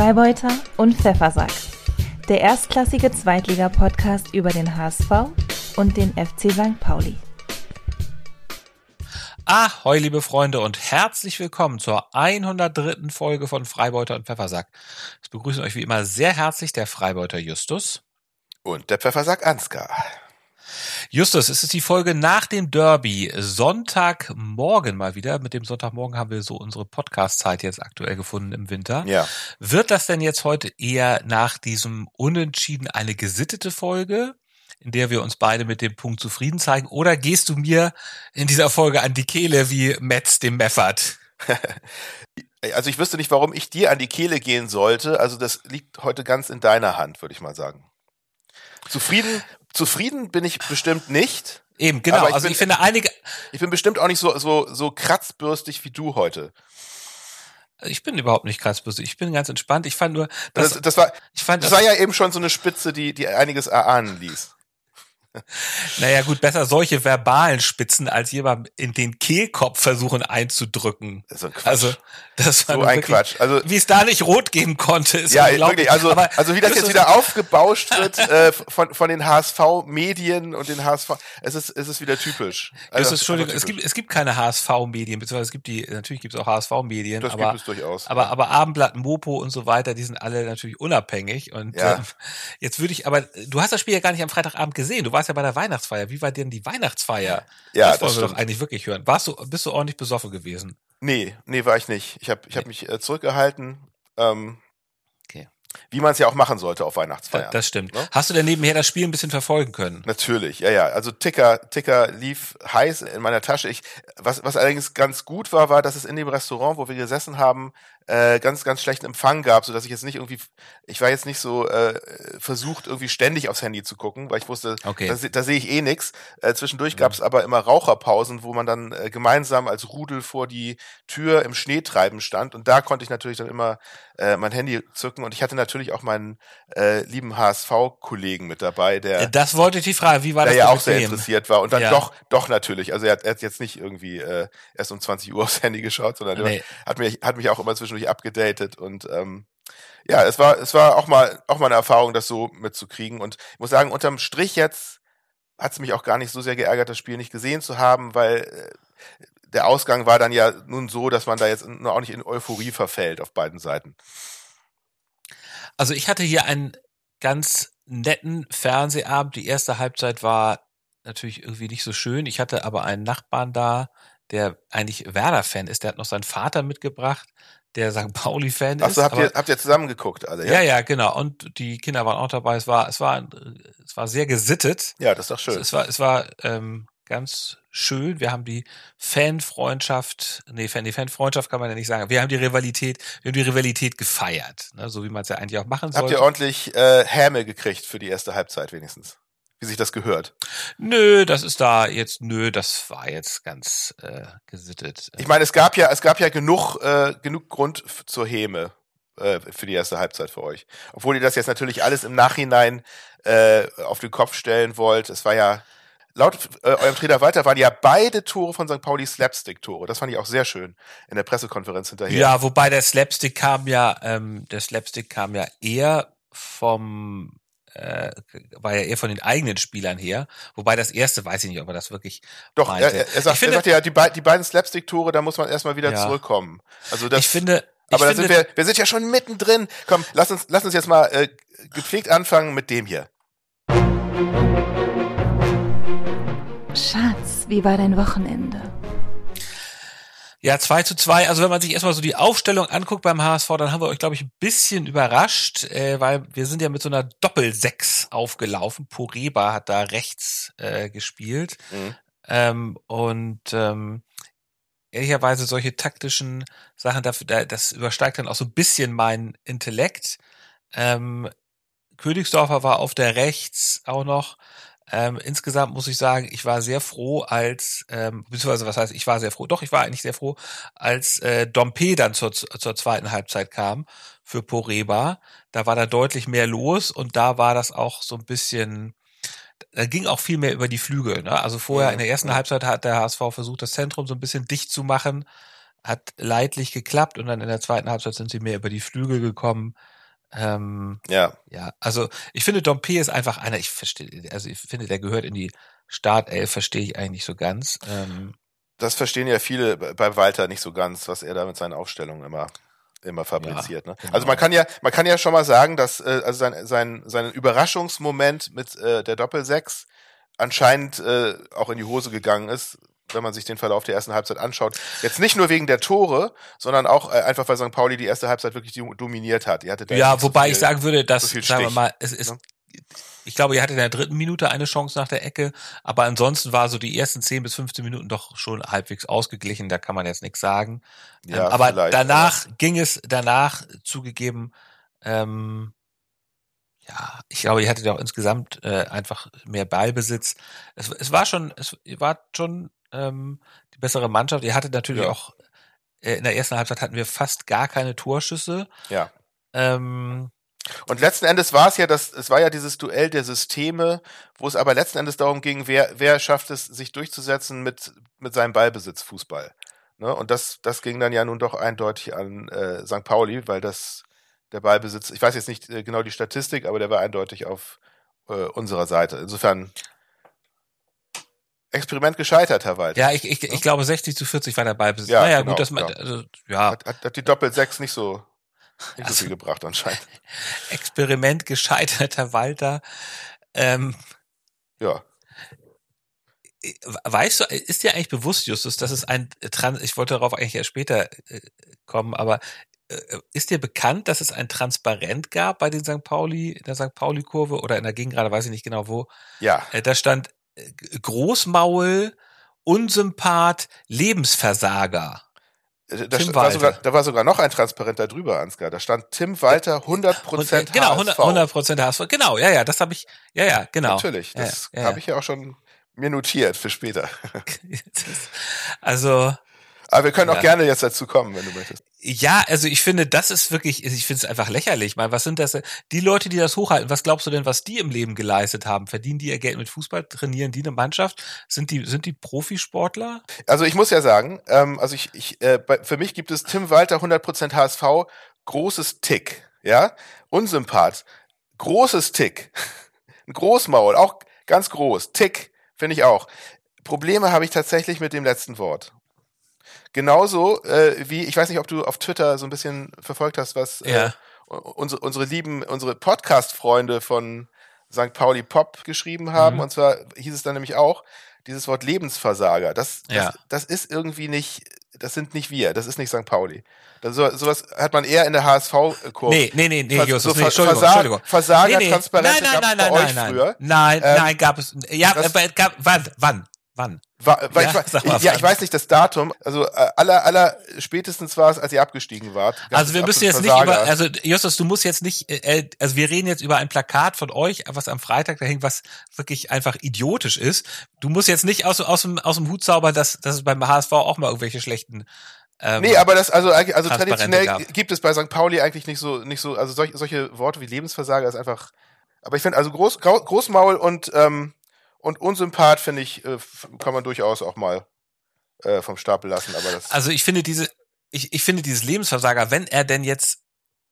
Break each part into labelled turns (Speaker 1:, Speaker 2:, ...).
Speaker 1: Freibeuter und Pfeffersack. Der erstklassige Zweitliga-Podcast über den HSV und den FC St. Pauli.
Speaker 2: Ahoi, liebe Freunde und herzlich willkommen zur 103. Folge von Freibeuter und Pfeffersack. Es begrüßen euch wie immer sehr herzlich der Freibeuter Justus.
Speaker 3: Und der Pfeffersack Ansgar.
Speaker 2: Justus, es ist die Folge nach dem Derby. Sonntagmorgen mal wieder. Mit dem Sonntagmorgen haben wir so unsere Podcast-Zeit jetzt aktuell gefunden im Winter.
Speaker 3: Ja.
Speaker 2: Wird das denn jetzt heute eher nach diesem Unentschieden eine gesittete Folge? in der wir uns beide mit dem Punkt zufrieden zeigen? Oder gehst du mir in dieser Folge an die Kehle wie Metz dem Meffert?
Speaker 3: also ich wüsste nicht, warum ich dir an die Kehle gehen sollte. Also das liegt heute ganz in deiner Hand, würde ich mal sagen. Zufrieden, zufrieden bin ich bestimmt nicht.
Speaker 2: Eben, genau. Ich
Speaker 3: also
Speaker 2: bin, ich finde einige.
Speaker 3: Ich bin bestimmt auch nicht so, so, so kratzbürstig wie du heute.
Speaker 2: Ich bin überhaupt nicht kratzbürstig. Ich bin ganz entspannt. Ich fand nur, dass,
Speaker 3: das, das war, ich fand, das war ja eben schon so eine Spitze, die, die einiges erahnen ließ.
Speaker 2: Naja, gut, besser solche verbalen Spitzen als jemand in den Kehlkopf versuchen einzudrücken.
Speaker 3: Das ist ein Quatsch.
Speaker 2: Also, das war
Speaker 3: so ein wirklich, Quatsch. Also,
Speaker 2: wie es da nicht rot geben konnte, ist
Speaker 3: Ja, wirklich. Also, Aber also wie das jetzt wieder aufgebauscht wird äh, von, von den HSV-Medien und den HSV, es ist, es ist wieder typisch.
Speaker 2: Also, ist, Entschuldigung, typisch. es gibt, es gibt keine HSV-Medien, beziehungsweise es gibt die, natürlich gibt es auch HSV-Medien.
Speaker 3: Das
Speaker 2: aber,
Speaker 3: gibt es durchaus.
Speaker 2: Aber, aber Abendblatt, Mopo und so weiter, die sind alle natürlich unabhängig. Und
Speaker 3: ja.
Speaker 2: ähm, jetzt würde ich, aber du hast das Spiel ja gar nicht am Freitagabend gesehen. Du warst ja bei der Weihnachtsfeier. Wie war denn die Weihnachtsfeier?
Speaker 3: Ja,
Speaker 2: das,
Speaker 3: das
Speaker 2: wollen wir doch eigentlich wirklich hören. Warst du, bist du ordentlich besoffen gewesen?
Speaker 3: Nee, nee, war ich nicht. Ich habe ich hab mich äh, zurückgehalten. Ähm,
Speaker 2: Okay.
Speaker 3: Wie man es ja auch machen sollte auf Weihnachtsfeiern.
Speaker 2: Das stimmt.
Speaker 3: Ne?
Speaker 2: Hast du denn nebenher das Spiel ein bisschen verfolgen können?
Speaker 3: Natürlich, ja, ja. Also Ticker, Ticker lief heiß in meiner Tasche. Ich, was, was allerdings ganz gut war, war, dass es in dem Restaurant, wo wir gesessen haben, äh, ganz, ganz schlechten Empfang gab, so dass ich jetzt nicht irgendwie, ich war jetzt nicht so äh, versucht, irgendwie ständig aufs Handy zu gucken, weil ich wusste,
Speaker 2: Okay.
Speaker 3: da, da sehe ich eh nix. Äh, zwischendurch gab es aber immer Raucherpausen, wo man dann äh, gemeinsam als Rudel vor die Tür im Schnee treiben stand und da konnte ich natürlich dann immer äh, mein Handy zücken und ich hatte natürlich auch meinen äh, lieben HSV-Kollegen mit dabei, der
Speaker 2: Äh, Das wollte ich die Frage. Wie war
Speaker 3: der
Speaker 2: das
Speaker 3: ja auch sehr
Speaker 2: dem?
Speaker 3: interessiert war und dann
Speaker 2: Ja.
Speaker 3: doch, doch natürlich. Also er hat, er hat jetzt nicht irgendwie äh, erst um 20 Uhr aufs Handy geschaut, sondern
Speaker 2: Nee.
Speaker 3: er hat mich, hat mich auch immer zwischendurch abgedatet und ähm, ja, es war, es war auch mal, auch mal eine Erfahrung, das so mitzukriegen. Und ich muss sagen, unterm Strich jetzt hat es mich auch gar nicht so sehr geärgert, das Spiel nicht gesehen zu haben, weil äh, der Ausgang war dann ja nun so, dass man da jetzt nur auch nicht in Euphorie verfällt auf beiden Seiten.
Speaker 2: Also ich hatte hier einen ganz netten Fernsehabend. Die erste Halbzeit war natürlich irgendwie nicht so schön. Ich hatte aber einen Nachbarn da, der eigentlich Werder-Fan ist. Der hat noch seinen Vater mitgebracht, der St. Pauli-Fan ist.
Speaker 3: Achso, habt ihr, habt ihr zusammen geguckt alle,
Speaker 2: ja,
Speaker 3: ja?
Speaker 2: ja, genau. Und die Kinder waren auch dabei. Es war, es war, es war sehr gesittet.
Speaker 3: Ja, das ist doch schön.
Speaker 2: Es war, es war ähm, ganz schön. Wir haben die Fanfreundschaft, nee, Fan, die Fanfreundschaft kann man ja nicht sagen. Wir haben die Rivalität, wir haben die Rivalität gefeiert, ne, so wie man es ja eigentlich auch machen
Speaker 3: Habt
Speaker 2: sollte.
Speaker 3: ihr ordentlich äh, Häme gekriegt für die erste Halbzeit wenigstens? Wie sich das gehört.
Speaker 2: Nö, das ist da jetzt, nö, das war jetzt ganz äh, gesittet.
Speaker 3: Ich meine, es gab ja, es gab ja genug, äh, genug Grund zur Häme äh, für die erste Halbzeit für euch. Obwohl ihr das jetzt natürlich alles im Nachhinein äh, auf den Kopf stellen wollt. Es war ja laut äh, eurem Trainer Walter waren ja beide Tore von St. Pauli Slapstick-Tore. Das fand ich auch sehr schön in der Pressekonferenz hinterher.
Speaker 2: ja, wobei der Slapstick kam ja, ähm, der Slapstick kam ja eher vom äh, war ja eher von den eigenen Spielern her. Wobei das erste weiß ich nicht, ob er das wirklich
Speaker 3: Doch,
Speaker 2: meinte.
Speaker 3: er, er, sagt,
Speaker 2: ich finde,
Speaker 3: er sagte ja, die, die beiden Slapstick-Tore, da muss man erstmal wieder
Speaker 2: Ja.
Speaker 3: zurückkommen. Also das,
Speaker 2: ich finde, ich
Speaker 3: aber da
Speaker 2: finde,
Speaker 3: sind wir, wir sind ja schon mittendrin. Komm, lass uns, lass uns jetzt mal äh, gepflegt anfangen mit dem hier.
Speaker 1: Schatz, wie war dein Wochenende?
Speaker 2: Ja, 2 zu 2. Also wenn man sich erstmal so die Aufstellung anguckt beim HSV, dann haben wir euch, glaube ich, ein bisschen überrascht, äh, weil wir sind ja mit so einer Doppel-Sechs aufgelaufen. Poreba hat da rechts äh, gespielt.
Speaker 3: Mhm.
Speaker 2: Ähm, und ähm, ehrlicherweise solche taktischen Sachen, dafür, da- das übersteigt dann auch so ein bisschen mein Intellekt. Ähm, Königsdorfer war auf der rechts auch noch. Ähm, insgesamt muss ich sagen, ich war sehr froh, als, ähm, beziehungsweise was heißt, ich war sehr froh, doch, ich war eigentlich sehr froh, als äh, Dompe dann zur, zur zweiten Halbzeit kam für Poreba. Da war da deutlich mehr los und da war das auch so ein bisschen, da ging auch viel mehr über die Flügel. Ne? Also vorher in der ersten. Halbzeit hat der HSV versucht, das Zentrum so ein bisschen dicht zu machen. hat leidlich geklappt und dann in der zweiten Halbzeit sind sie mehr über die Flügel gekommen. Ähm,
Speaker 3: Ja.
Speaker 2: ja, also ich finde Dompe ist einfach einer, ich verstehe, also ich finde, der gehört in die Startelf, verstehe ich eigentlich nicht so ganz. Ähm,
Speaker 3: Das verstehen ja viele bei Walter nicht so ganz, was er da mit seinen Aufstellungen immer immer fabriziert. ne?
Speaker 2: genau.
Speaker 3: Also man kann ja man kann ja schon mal sagen, dass äh, also sein sein sein Überraschungsmoment mit äh, der Doppelsechs anscheinend äh, auch in die Hose gegangen ist, wenn man sich den Verlauf der ersten Halbzeit anschaut. Jetzt nicht nur wegen der Tore, sondern auch äh, einfach weil St. Pauli die erste Halbzeit wirklich do- dominiert hat.
Speaker 2: Ja,
Speaker 3: so
Speaker 2: wobei
Speaker 3: viel-
Speaker 2: ich sagen würde, dass,
Speaker 3: so
Speaker 2: sagen wir mal, es ist,
Speaker 3: ne?
Speaker 2: ich glaube, ihr hattet in der dritten Minute eine Chance nach der Ecke, aber ansonsten war so die ersten 10 bis 15 Minuten doch schon halbwegs ausgeglichen, da kann man jetzt nichts sagen.
Speaker 3: Ja,
Speaker 2: ähm, aber danach ging es, danach zugegeben, ähm, ja, ich glaube, ihr hattet auch insgesamt äh, einfach mehr Ballbesitz. Es, es war schon, es war schon ähm, die bessere Mannschaft. Ihr hattet natürlich
Speaker 3: Ja.
Speaker 2: auch äh, in der ersten Halbzeit hatten wir fast gar keine Torschüsse.
Speaker 3: Ja.
Speaker 2: Ähm,
Speaker 3: Und letzten Endes war es ja das, es war ja dieses Duell der Systeme, wo es aber letzten Endes darum ging, wer, wer schafft es, sich durchzusetzen mit, mit seinem Ballbesitz Fußball. Ne? Und das, das ging dann ja nun doch eindeutig an äh, St. Pauli, weil das der Ballbesitz, ich weiß jetzt nicht äh, genau die Statistik, aber der war eindeutig auf äh, unserer Seite. Insofern Experiment gescheitert, Herr Walter.
Speaker 2: ja, ich, ich, ich glaube 60 zu 40 war der Ballbesitz.
Speaker 3: Ja,
Speaker 2: naja,
Speaker 3: genau,
Speaker 2: gut, dass man,
Speaker 3: ja.
Speaker 2: also, ja,
Speaker 3: Hat, hat, hat die Doppel-Sechs nicht so, nicht
Speaker 2: Also-
Speaker 3: so viel gebracht anscheinend.
Speaker 2: Experiment gescheiterter Walter. Ähm,
Speaker 3: Ja.
Speaker 2: Weißt du, ist dir eigentlich bewusst, Justus, dass es ein Trans ich wollte darauf eigentlich erst später äh, kommen, aber äh, ist dir bekannt, dass es ein Transparent gab bei den St. Pauli, in der St. Pauli-Kurve oder in der Gegengrade, weiß ich nicht genau wo.
Speaker 3: Ja.
Speaker 2: Äh, da stand äh, Großmaul, Unsympath, Lebensversager.
Speaker 3: Äh, Da,
Speaker 2: Tim
Speaker 3: war sogar, da war sogar noch ein Transparent da drüber, Ansgar. Da stand Tim Walter 100
Speaker 2: Und, äh,
Speaker 3: Prozent
Speaker 2: genau, 100 100 Prozent HSV. Genau, ja, ja, das habe ich, ja, ja, genau.
Speaker 3: Natürlich, das
Speaker 2: ja, ja.
Speaker 3: habe ich ja auch schon mir notiert für später.
Speaker 2: also,
Speaker 3: Aber wir können auch
Speaker 2: Ja.
Speaker 3: gerne jetzt dazu kommen, wenn du möchtest.
Speaker 2: Ja, also ich finde, das ist wirklich, ich finde es einfach lächerlich. Mal, was sind das? Die Leute, die das hochhalten, was glaubst du denn, was die im Leben geleistet haben? Verdienen die ihr Geld mit Fußball? Trainieren die eine Mannschaft? Sind die, sind die Profisportler?
Speaker 3: Also ich muss ja sagen, ähm, also ich, ich äh, bei, für mich gibt es Tim Walter 100 Prozent HSV, großes Tick, ja, Unsympath, großes Tick, ein Großmaul, auch ganz groß, Tick, finde ich auch. Probleme habe ich tatsächlich mit dem letzten Wort. Genauso äh, wie, ich weiß nicht, ob du auf Twitter so ein bisschen verfolgt hast, was
Speaker 2: Ja.
Speaker 3: äh, unsere, unsere lieben, unsere Podcast-Freunde von St. Pauli Pop geschrieben haben.
Speaker 2: Mhm.
Speaker 3: Und zwar hieß es dann nämlich auch, dieses Wort Lebensversager, das, das,
Speaker 2: Ja.
Speaker 3: das ist irgendwie nicht, das sind nicht wir, das ist nicht St. Pauli. Das, so, sowas hat man eher in der HSV-Kurve.
Speaker 2: Nee, nee, nee, nee,
Speaker 3: Vers-
Speaker 2: Justus,
Speaker 3: so
Speaker 2: nee, Entschuldigung,
Speaker 3: Versa-
Speaker 2: Entschuldigung.
Speaker 3: Versager,
Speaker 2: nee, nee. Nein, nein, nein, nein, nein, nein.
Speaker 3: früher.
Speaker 2: Nein,
Speaker 3: Ähm,
Speaker 2: nein, gab es, ja,
Speaker 3: das-
Speaker 2: aber es gab, wann, wann, wann?
Speaker 3: War, weil
Speaker 2: Ja,
Speaker 3: ich,
Speaker 2: sag
Speaker 3: wa-
Speaker 2: mal,
Speaker 3: ja, ich weiß nicht das Datum. Also äh, aller, aller spätestens war es, als ihr abgestiegen wart.
Speaker 2: Also wir müssen jetzt
Speaker 3: absolut
Speaker 2: nicht über,
Speaker 3: Versager.
Speaker 2: also Justus, du musst jetzt nicht, äh, also wir reden jetzt über ein Plakat von euch, was am Freitag da hing, was wirklich einfach idiotisch ist. Du musst jetzt nicht aus, aus, dem, aus dem Hut zaubern, dass, dass es beim HSV auch mal irgendwelche schlechten ähm,
Speaker 3: Nee, aber das, also, also traditionell
Speaker 2: gab.
Speaker 3: gibt es bei St. Pauli eigentlich nicht so, nicht so, also solche, solche Worte wie Lebensversager ist einfach, aber ich finde, also Groß, Großmaul und, ähm, und Unsympath, finde ich, äh, kann man durchaus auch mal äh, vom Stapel lassen, aber das,
Speaker 2: Also ich finde diese, ich, ich finde dieses Lebensversager, wenn er denn jetzt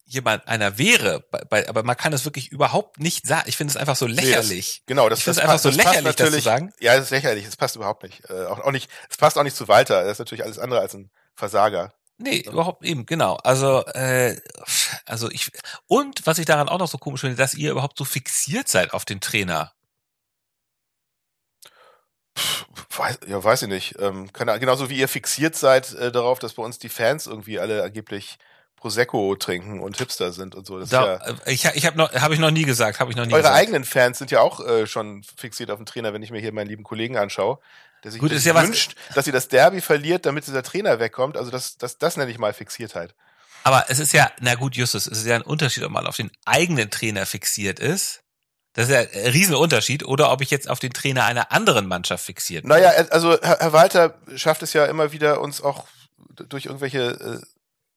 Speaker 2: jemand einer wäre, bei, bei, aber man kann es wirklich überhaupt nicht sagen. Ich finde es einfach so lächerlich.
Speaker 3: genau, das,
Speaker 2: ich finde
Speaker 3: das
Speaker 2: es einfach
Speaker 3: passt-
Speaker 2: so
Speaker 3: das passt
Speaker 2: lächerlich, das zu
Speaker 3: natürlich-
Speaker 2: sagen.
Speaker 3: Ja, das ist lächerlich, es passt überhaupt nicht. Äh, auch, auch nicht, es passt auch nicht zu Walter, das ist natürlich alles andere als ein Versager.
Speaker 2: Nee, überhaupt eben, genau. Also, äh, also ich und was ich daran auch noch so komisch finde, dass ihr überhaupt so fixiert seid auf den Trainer.
Speaker 3: Weiß, ja, weiß ich nicht. Ähm, Ahnung, genauso wie ihr fixiert seid äh, darauf, dass bei uns die Fans irgendwie alle angeblich Prosecco trinken und Hipster sind und so. Das
Speaker 2: Da,
Speaker 3: ist ja,
Speaker 2: äh, ich ich habe noch habe ich noch nie gesagt, habe ich noch nie
Speaker 3: eure
Speaker 2: gesagt.
Speaker 3: eigenen Fans sind ja auch äh, schon fixiert auf den Trainer, wenn ich mir hier meinen lieben Kollegen anschaue, der sich
Speaker 2: Gut,
Speaker 3: sich
Speaker 2: ja was-
Speaker 3: wünscht, dass sie das Derby verliert, damit dieser Trainer wegkommt. Also das, das, das nenne ich mal Fixiertheit.
Speaker 2: Aber es ist ja, na gut, Justus, es ist ja ein Unterschied, ob man auf den eigenen Trainer fixiert ist. Das ist ja ein Riesenunterschied. Oder ob ich jetzt auf den Trainer einer anderen Mannschaft fixiert bin.
Speaker 3: Naja, also Herr, Walter schafft es ja immer wieder, uns auch durch irgendwelche äh,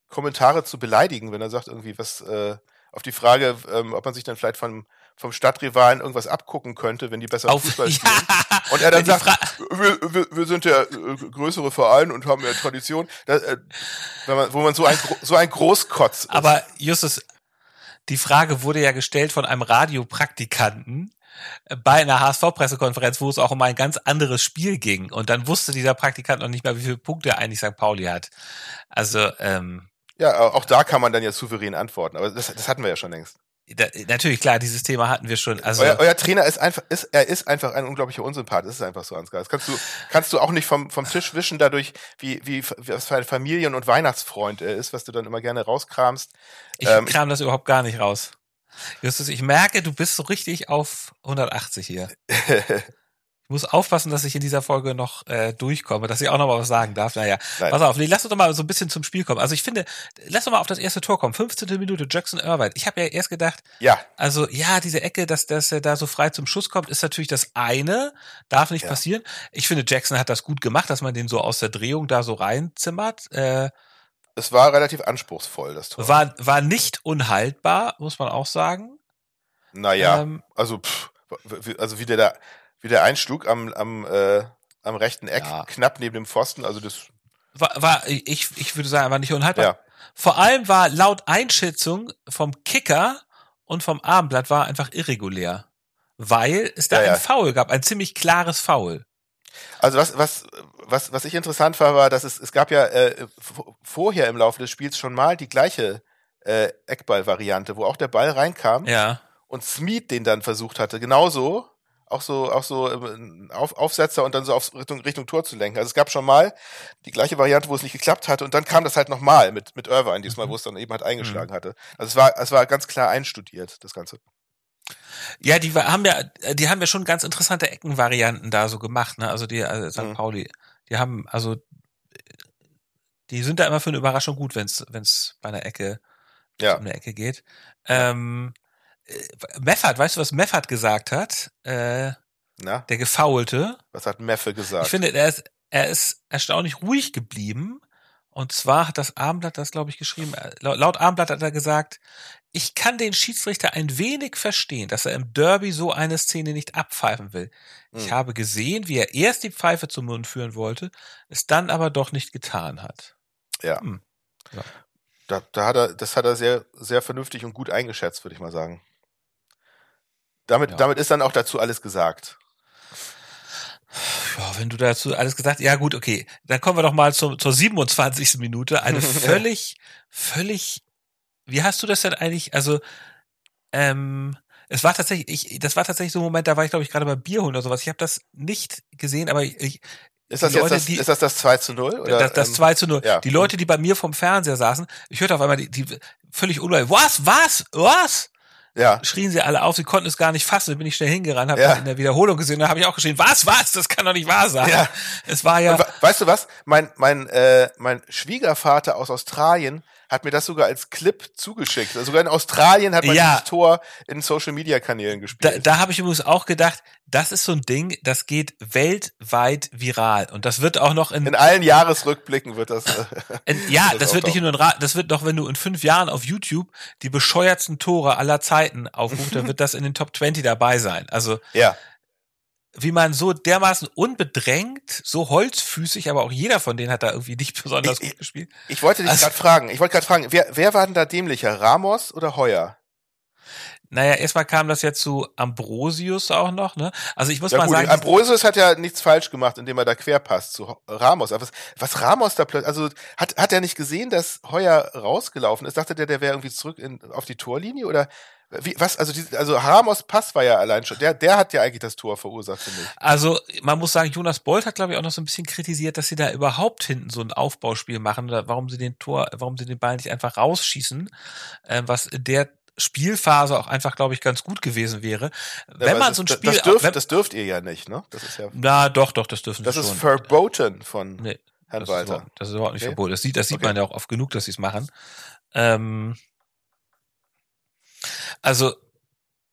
Speaker 3: Kommentare zu beleidigen, wenn er sagt irgendwie, was, äh, auf die Frage, ähm, ob man sich dann vielleicht vom, vom Stadtrivalen irgendwas abgucken könnte, wenn die besser
Speaker 2: Auf-
Speaker 3: Fußball
Speaker 2: Ja.
Speaker 3: spielen. Und er dann sagt, wir, wir, wir sind der äh, größere Verein und haben ja Tradition, da, äh, wenn man, wo man so ein, so ein Großkotz ist.
Speaker 2: Aber Justus, die Frage wurde ja gestellt von einem Radiopraktikanten äh, bei einer HSV-Pressekonferenz, wo es auch um ein ganz anderes Spiel ging. Und dann wusste dieser Praktikant noch nicht mal, wie viele Punkte eigentlich St. Pauli hat. Also, ähm,
Speaker 3: ja, auch da kann man dann ja souverän antworten, aber das, das hatten wir ja schon längst.
Speaker 2: da, natürlich, klar, dieses Thema hatten wir schon. Also,
Speaker 3: euer, euer Trainer ist einfach, ist, er ist einfach ein unglaublicher Unsympath. Das ist einfach so, Ansgar. Das kannst du, kannst du auch nicht vom, vom Tisch wischen dadurch, wie, wie, was für ein Familien- und Weihnachtsfreund er ist, was du dann immer gerne rauskramst.
Speaker 2: Ich
Speaker 3: ähm,
Speaker 2: kram das überhaupt gar nicht raus. Justus, ich merke, du bist so richtig auf 180 hier. Ich muss aufpassen, dass ich in dieser Folge noch äh, durchkomme, dass ich auch noch mal was sagen darf. Naja,
Speaker 3: Nein.
Speaker 2: pass auf, nee, lass uns doch mal so ein bisschen zum Spiel kommen. Also ich finde, lass doch mal auf das erste Tor kommen. 15. Minute, Jackson Irvine. Ich habe ja erst gedacht,
Speaker 3: ja,
Speaker 2: also ja, diese Ecke, dass, dass er da so frei zum Schuss kommt, ist natürlich das eine, darf nicht
Speaker 3: Ja.
Speaker 2: passieren. Ich finde, Jackson hat das gut gemacht, dass man den so aus der Drehung da so reinzimmert. Äh,
Speaker 3: es war relativ anspruchsvoll, das Tor.
Speaker 2: war, war nicht unhaltbar, muss man auch sagen.
Speaker 3: naja,
Speaker 2: Ähm,
Speaker 3: also, pff, also wie der da, wie der einschlug am, am, äh, am rechten Eck,
Speaker 2: Ja.
Speaker 3: knapp neben dem Pfosten, also das,
Speaker 2: war, war ich, ich würde sagen, war nicht unhaltbar.
Speaker 3: ja.
Speaker 2: Vor allem war laut Einschätzung vom Kicker und vom Abendblatt war einfach irregulär. Weil es da
Speaker 3: ja.
Speaker 2: ein Foul gab, ein ziemlich klares Foul.
Speaker 3: Also was, was, was, was ich interessant war, war, dass es, es gab ja äh, vorher im Laufe des Spiels schon mal die gleiche äh, Eckball-Variante, wo auch der Ball reinkam
Speaker 2: Ja.
Speaker 3: und Smith den dann versucht hatte, genauso, auch so, auch so ähm, auf, Aufsetzer und dann so auf Richtung, Richtung Tor zu lenken. Also es gab schon mal die gleiche Variante, wo es nicht geklappt hatte und dann kam das halt nochmal mit, mit Irvine diesmal, wo es dann eben halt eingeschlagen hatte. Also es war, es war ganz klar einstudiert, das Ganze.
Speaker 2: Ja, die haben ja, die haben ja schon ganz interessante Eckenvarianten da so gemacht, ne? Also die also St.
Speaker 3: Mhm.
Speaker 2: Pauli, die haben also die sind da immer für eine Überraschung gut, wenn's wenn's bei einer Ecke
Speaker 3: Ja.
Speaker 2: um eine Ecke geht. Ähm, äh, Meffert, weißt du, was Meffert gesagt hat? Äh,
Speaker 3: Na,
Speaker 2: der Gefaulte.
Speaker 3: was hat Meffe gesagt?
Speaker 2: Ich finde, er ist, er ist erstaunlich ruhig geblieben. Und zwar hat das Abendblatt das, glaube ich, geschrieben. äh, Laut, laut Abendblatt hat er gesagt, ich kann den Schiedsrichter ein wenig verstehen, dass er im Derby so eine Szene nicht abpfeifen will. Ich
Speaker 3: Hm.
Speaker 2: habe gesehen, wie er erst die Pfeife zum Mund führen wollte, es dann aber doch nicht getan hat.
Speaker 3: Ja.
Speaker 2: Hm. Ja.
Speaker 3: Da, da hat er, das hat er sehr, sehr vernünftig und gut eingeschätzt, würde ich mal sagen. Damit,
Speaker 2: Ja.
Speaker 3: damit ist dann auch dazu alles gesagt.
Speaker 2: Ja, wenn du dazu alles gesagt, ja gut, okay. Dann kommen wir doch mal zur, zur 27. Minute. Eine völlig, völlig, wie hast du das denn eigentlich, also, ähm, es war tatsächlich, ich, das war tatsächlich so ein Moment, da war ich glaube ich gerade bei Bier holen oder sowas. Ich habe das nicht gesehen, aber ich, ich
Speaker 3: Ist das
Speaker 2: Die
Speaker 3: jetzt
Speaker 2: Leute,
Speaker 3: das,
Speaker 2: die-
Speaker 3: ist das das 2 zu 0? Oder,
Speaker 2: das, das
Speaker 3: ähm,
Speaker 2: 2 zu 0.
Speaker 3: ja.
Speaker 2: Die Leute, die bei mir vom Fernseher saßen, ich hörte auf einmal die, die völlig unruhig, was, was, was?
Speaker 3: Ja,
Speaker 2: Schrien sie alle auf, sie konnten es gar nicht fassen. Bin ich schnell hingerannt, habe
Speaker 3: Ja.
Speaker 2: in der Wiederholung gesehen, da habe ich auch geschrien, was, was, das kann doch nicht wahr sein.
Speaker 3: Ja.
Speaker 2: Es war ja,
Speaker 3: Und we- weißt du was? Mein, mein, äh, mein Schwiegervater aus Australien hat mir das sogar als Clip zugeschickt. Also sogar in Australien hat man
Speaker 2: Ja.
Speaker 3: dieses Tor in Social Media Kanälen
Speaker 2: Da,
Speaker 3: gespielt.
Speaker 2: da habe ich übrigens auch gedacht, das ist so ein Ding, das geht weltweit viral und das wird auch noch in,
Speaker 3: in allen Jahresrückblicken wird das. Äh,
Speaker 2: in ja,
Speaker 3: das
Speaker 2: das wird nicht nur in, das wird noch, wenn du in fünf Jahren auf YouTube die bescheuertsten Tore aller Zeiten aufrufst, dann wird das in den Top 20 dabei sein. Also
Speaker 3: ja,
Speaker 2: wie man so dermaßen unbedrängt, so holzfüßig, aber auch jeder von denen hat da irgendwie nicht besonders
Speaker 3: Ich-
Speaker 2: gut gespielt.
Speaker 3: ich wollte dich
Speaker 2: Also-
Speaker 3: gerade fragen. Ich wollte gerade fragen, wer, wer war denn da dämlicher? Ramos oder Heuer?
Speaker 2: Naja, erstmal kam das ja zu Ambrosius auch noch, ne? Also ich muss
Speaker 3: Ja
Speaker 2: mal
Speaker 3: gut,
Speaker 2: sagen,
Speaker 3: Ambrosius hat ja nichts falsch gemacht, indem er da quer passt zu Ramos. Aber was, was Ramos da plötzlich, also hat, hat er nicht gesehen, dass Heuer rausgelaufen ist? Dachte der, der wäre irgendwie zurück in, auf die Torlinie oder wie, was, also, die, also Ramos Pass war ja allein schon, der, der hat ja eigentlich das Tor verursacht, finde ich.
Speaker 2: Also, man muss sagen, Jonas Bolt hat, glaube ich, auch noch so ein bisschen kritisiert, dass sie da überhaupt hinten so ein Aufbauspiel machen oder warum sie den Tor, warum sie den Ball nicht einfach rausschießen, äh, was in der Spielphase auch einfach, glaube ich, ganz gut gewesen wäre. Wenn man
Speaker 3: das,
Speaker 2: so ein
Speaker 3: das-
Speaker 2: Spiel,
Speaker 3: das dürft,
Speaker 2: wenn,
Speaker 3: das dürft ihr ja nicht, ne? Das ist ja,
Speaker 2: na doch, doch, das dürfen
Speaker 3: das
Speaker 2: sie
Speaker 3: ist
Speaker 2: schon.
Speaker 3: verboten von
Speaker 2: Nee,
Speaker 3: Herrn
Speaker 2: das, ist
Speaker 3: Walter.
Speaker 2: überhaupt, das ist überhaupt nicht
Speaker 3: Okay.
Speaker 2: verboten. Das sieht, das sieht
Speaker 3: Okay.
Speaker 2: man ja auch oft genug, dass sie es machen. Ähm, also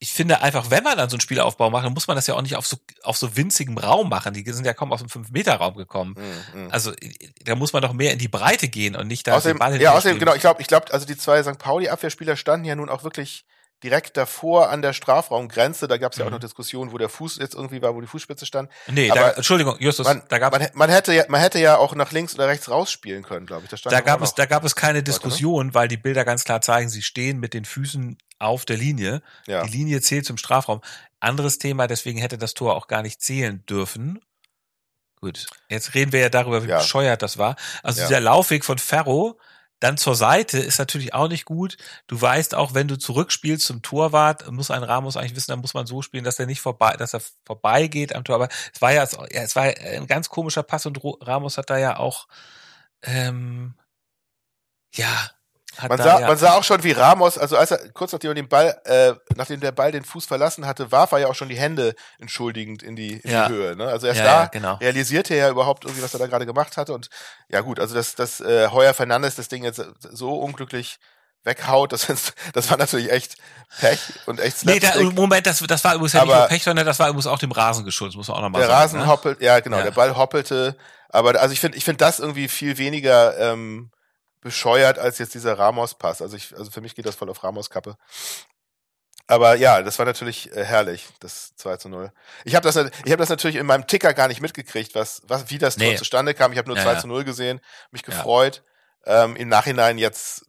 Speaker 2: ich finde einfach, wenn man dann so einen Spielaufbau macht, dann muss man das ja auch nicht auf so, auf so winzigem Raum machen. Die sind ja kaum aus dem 5-Meter-Raum gekommen. Mhm. Also da muss man doch mehr in die Breite gehen und nicht da
Speaker 3: außerdem, Ja, außerdem, genau, ich glaube, ich glaube, also die zwei St. Pauli-Abwehrspieler standen ja nun auch wirklich direkt davor an der Strafraumgrenze. Da gab es ja auch noch mhm. Diskussionen, wo der Fuß jetzt irgendwie war, wo die Fußspitze stand.
Speaker 2: Nee, da, Entschuldigung, Justus,
Speaker 3: man,
Speaker 2: da gab
Speaker 3: man, man hätte ja, man hätte ja auch nach links oder rechts rausspielen können, glaube ich.
Speaker 2: Da, da gab es, da gab es keine Diskussion, ne? weil die Bilder ganz klar zeigen, sie stehen mit den Füßen auf der Linie. Ja. Die Linie zählt zum Strafraum. Anderes Thema, deswegen hätte das Tor auch gar nicht zählen dürfen. Gut, jetzt reden wir ja darüber, wie ja. bescheuert das war. Also ja. dieser Laufweg von Ferro, dann zur Seite ist natürlich auch nicht gut. Du weißt auch, wenn du zurückspielst zum Torwart, muss ein Ramos eigentlich wissen, dann muss man so spielen, dass er nicht vorbei, dass er vorbeigeht am Tor. Aber es war ja, es war ein ganz komischer Pass und Ramos hat da ja auch, ähm, ja,
Speaker 3: man sah, ja man sah auch schon, wie Ramos, also als er kurz nachdem den Ball, äh, nachdem der Ball den Fuß verlassen hatte, warf er ja auch schon die Hände entschuldigend in die, in ja. die Höhe. Ne? Also erst ja, da genau. realisierte er ja überhaupt irgendwie, was er da gerade gemacht hatte. Und ja gut, also dass, dass äh, Heuer Fernandes das Ding jetzt so unglücklich weghaut, das, ist, das war natürlich echt Pech und echt
Speaker 2: Slapstick. Nee, da, Moment, das, das war übrigens ja nicht nur Pech, sondern das war übrigens auch dem Rasen geschuldet, muss man auch nochmal
Speaker 3: sagen. Der Rasen ne? hoppelt, ja genau, der Ball hoppelte, aber also ich finde ich finde das irgendwie viel weniger ähm, bescheuert als jetzt dieser Ramos-Pass. Also ich, also für mich geht das voll auf Ramos-Kappe. Aber ja, das war natürlich äh, herrlich, das 2 zu 0. Ich habe das, ich hab das natürlich in meinem Ticker gar nicht mitgekriegt, was, was, wie das Tor zustande kam. Ich habe nur ja, 2 zu 0 gesehen, mich gefreut. Ja. Ähm, Im Nachhinein jetzt,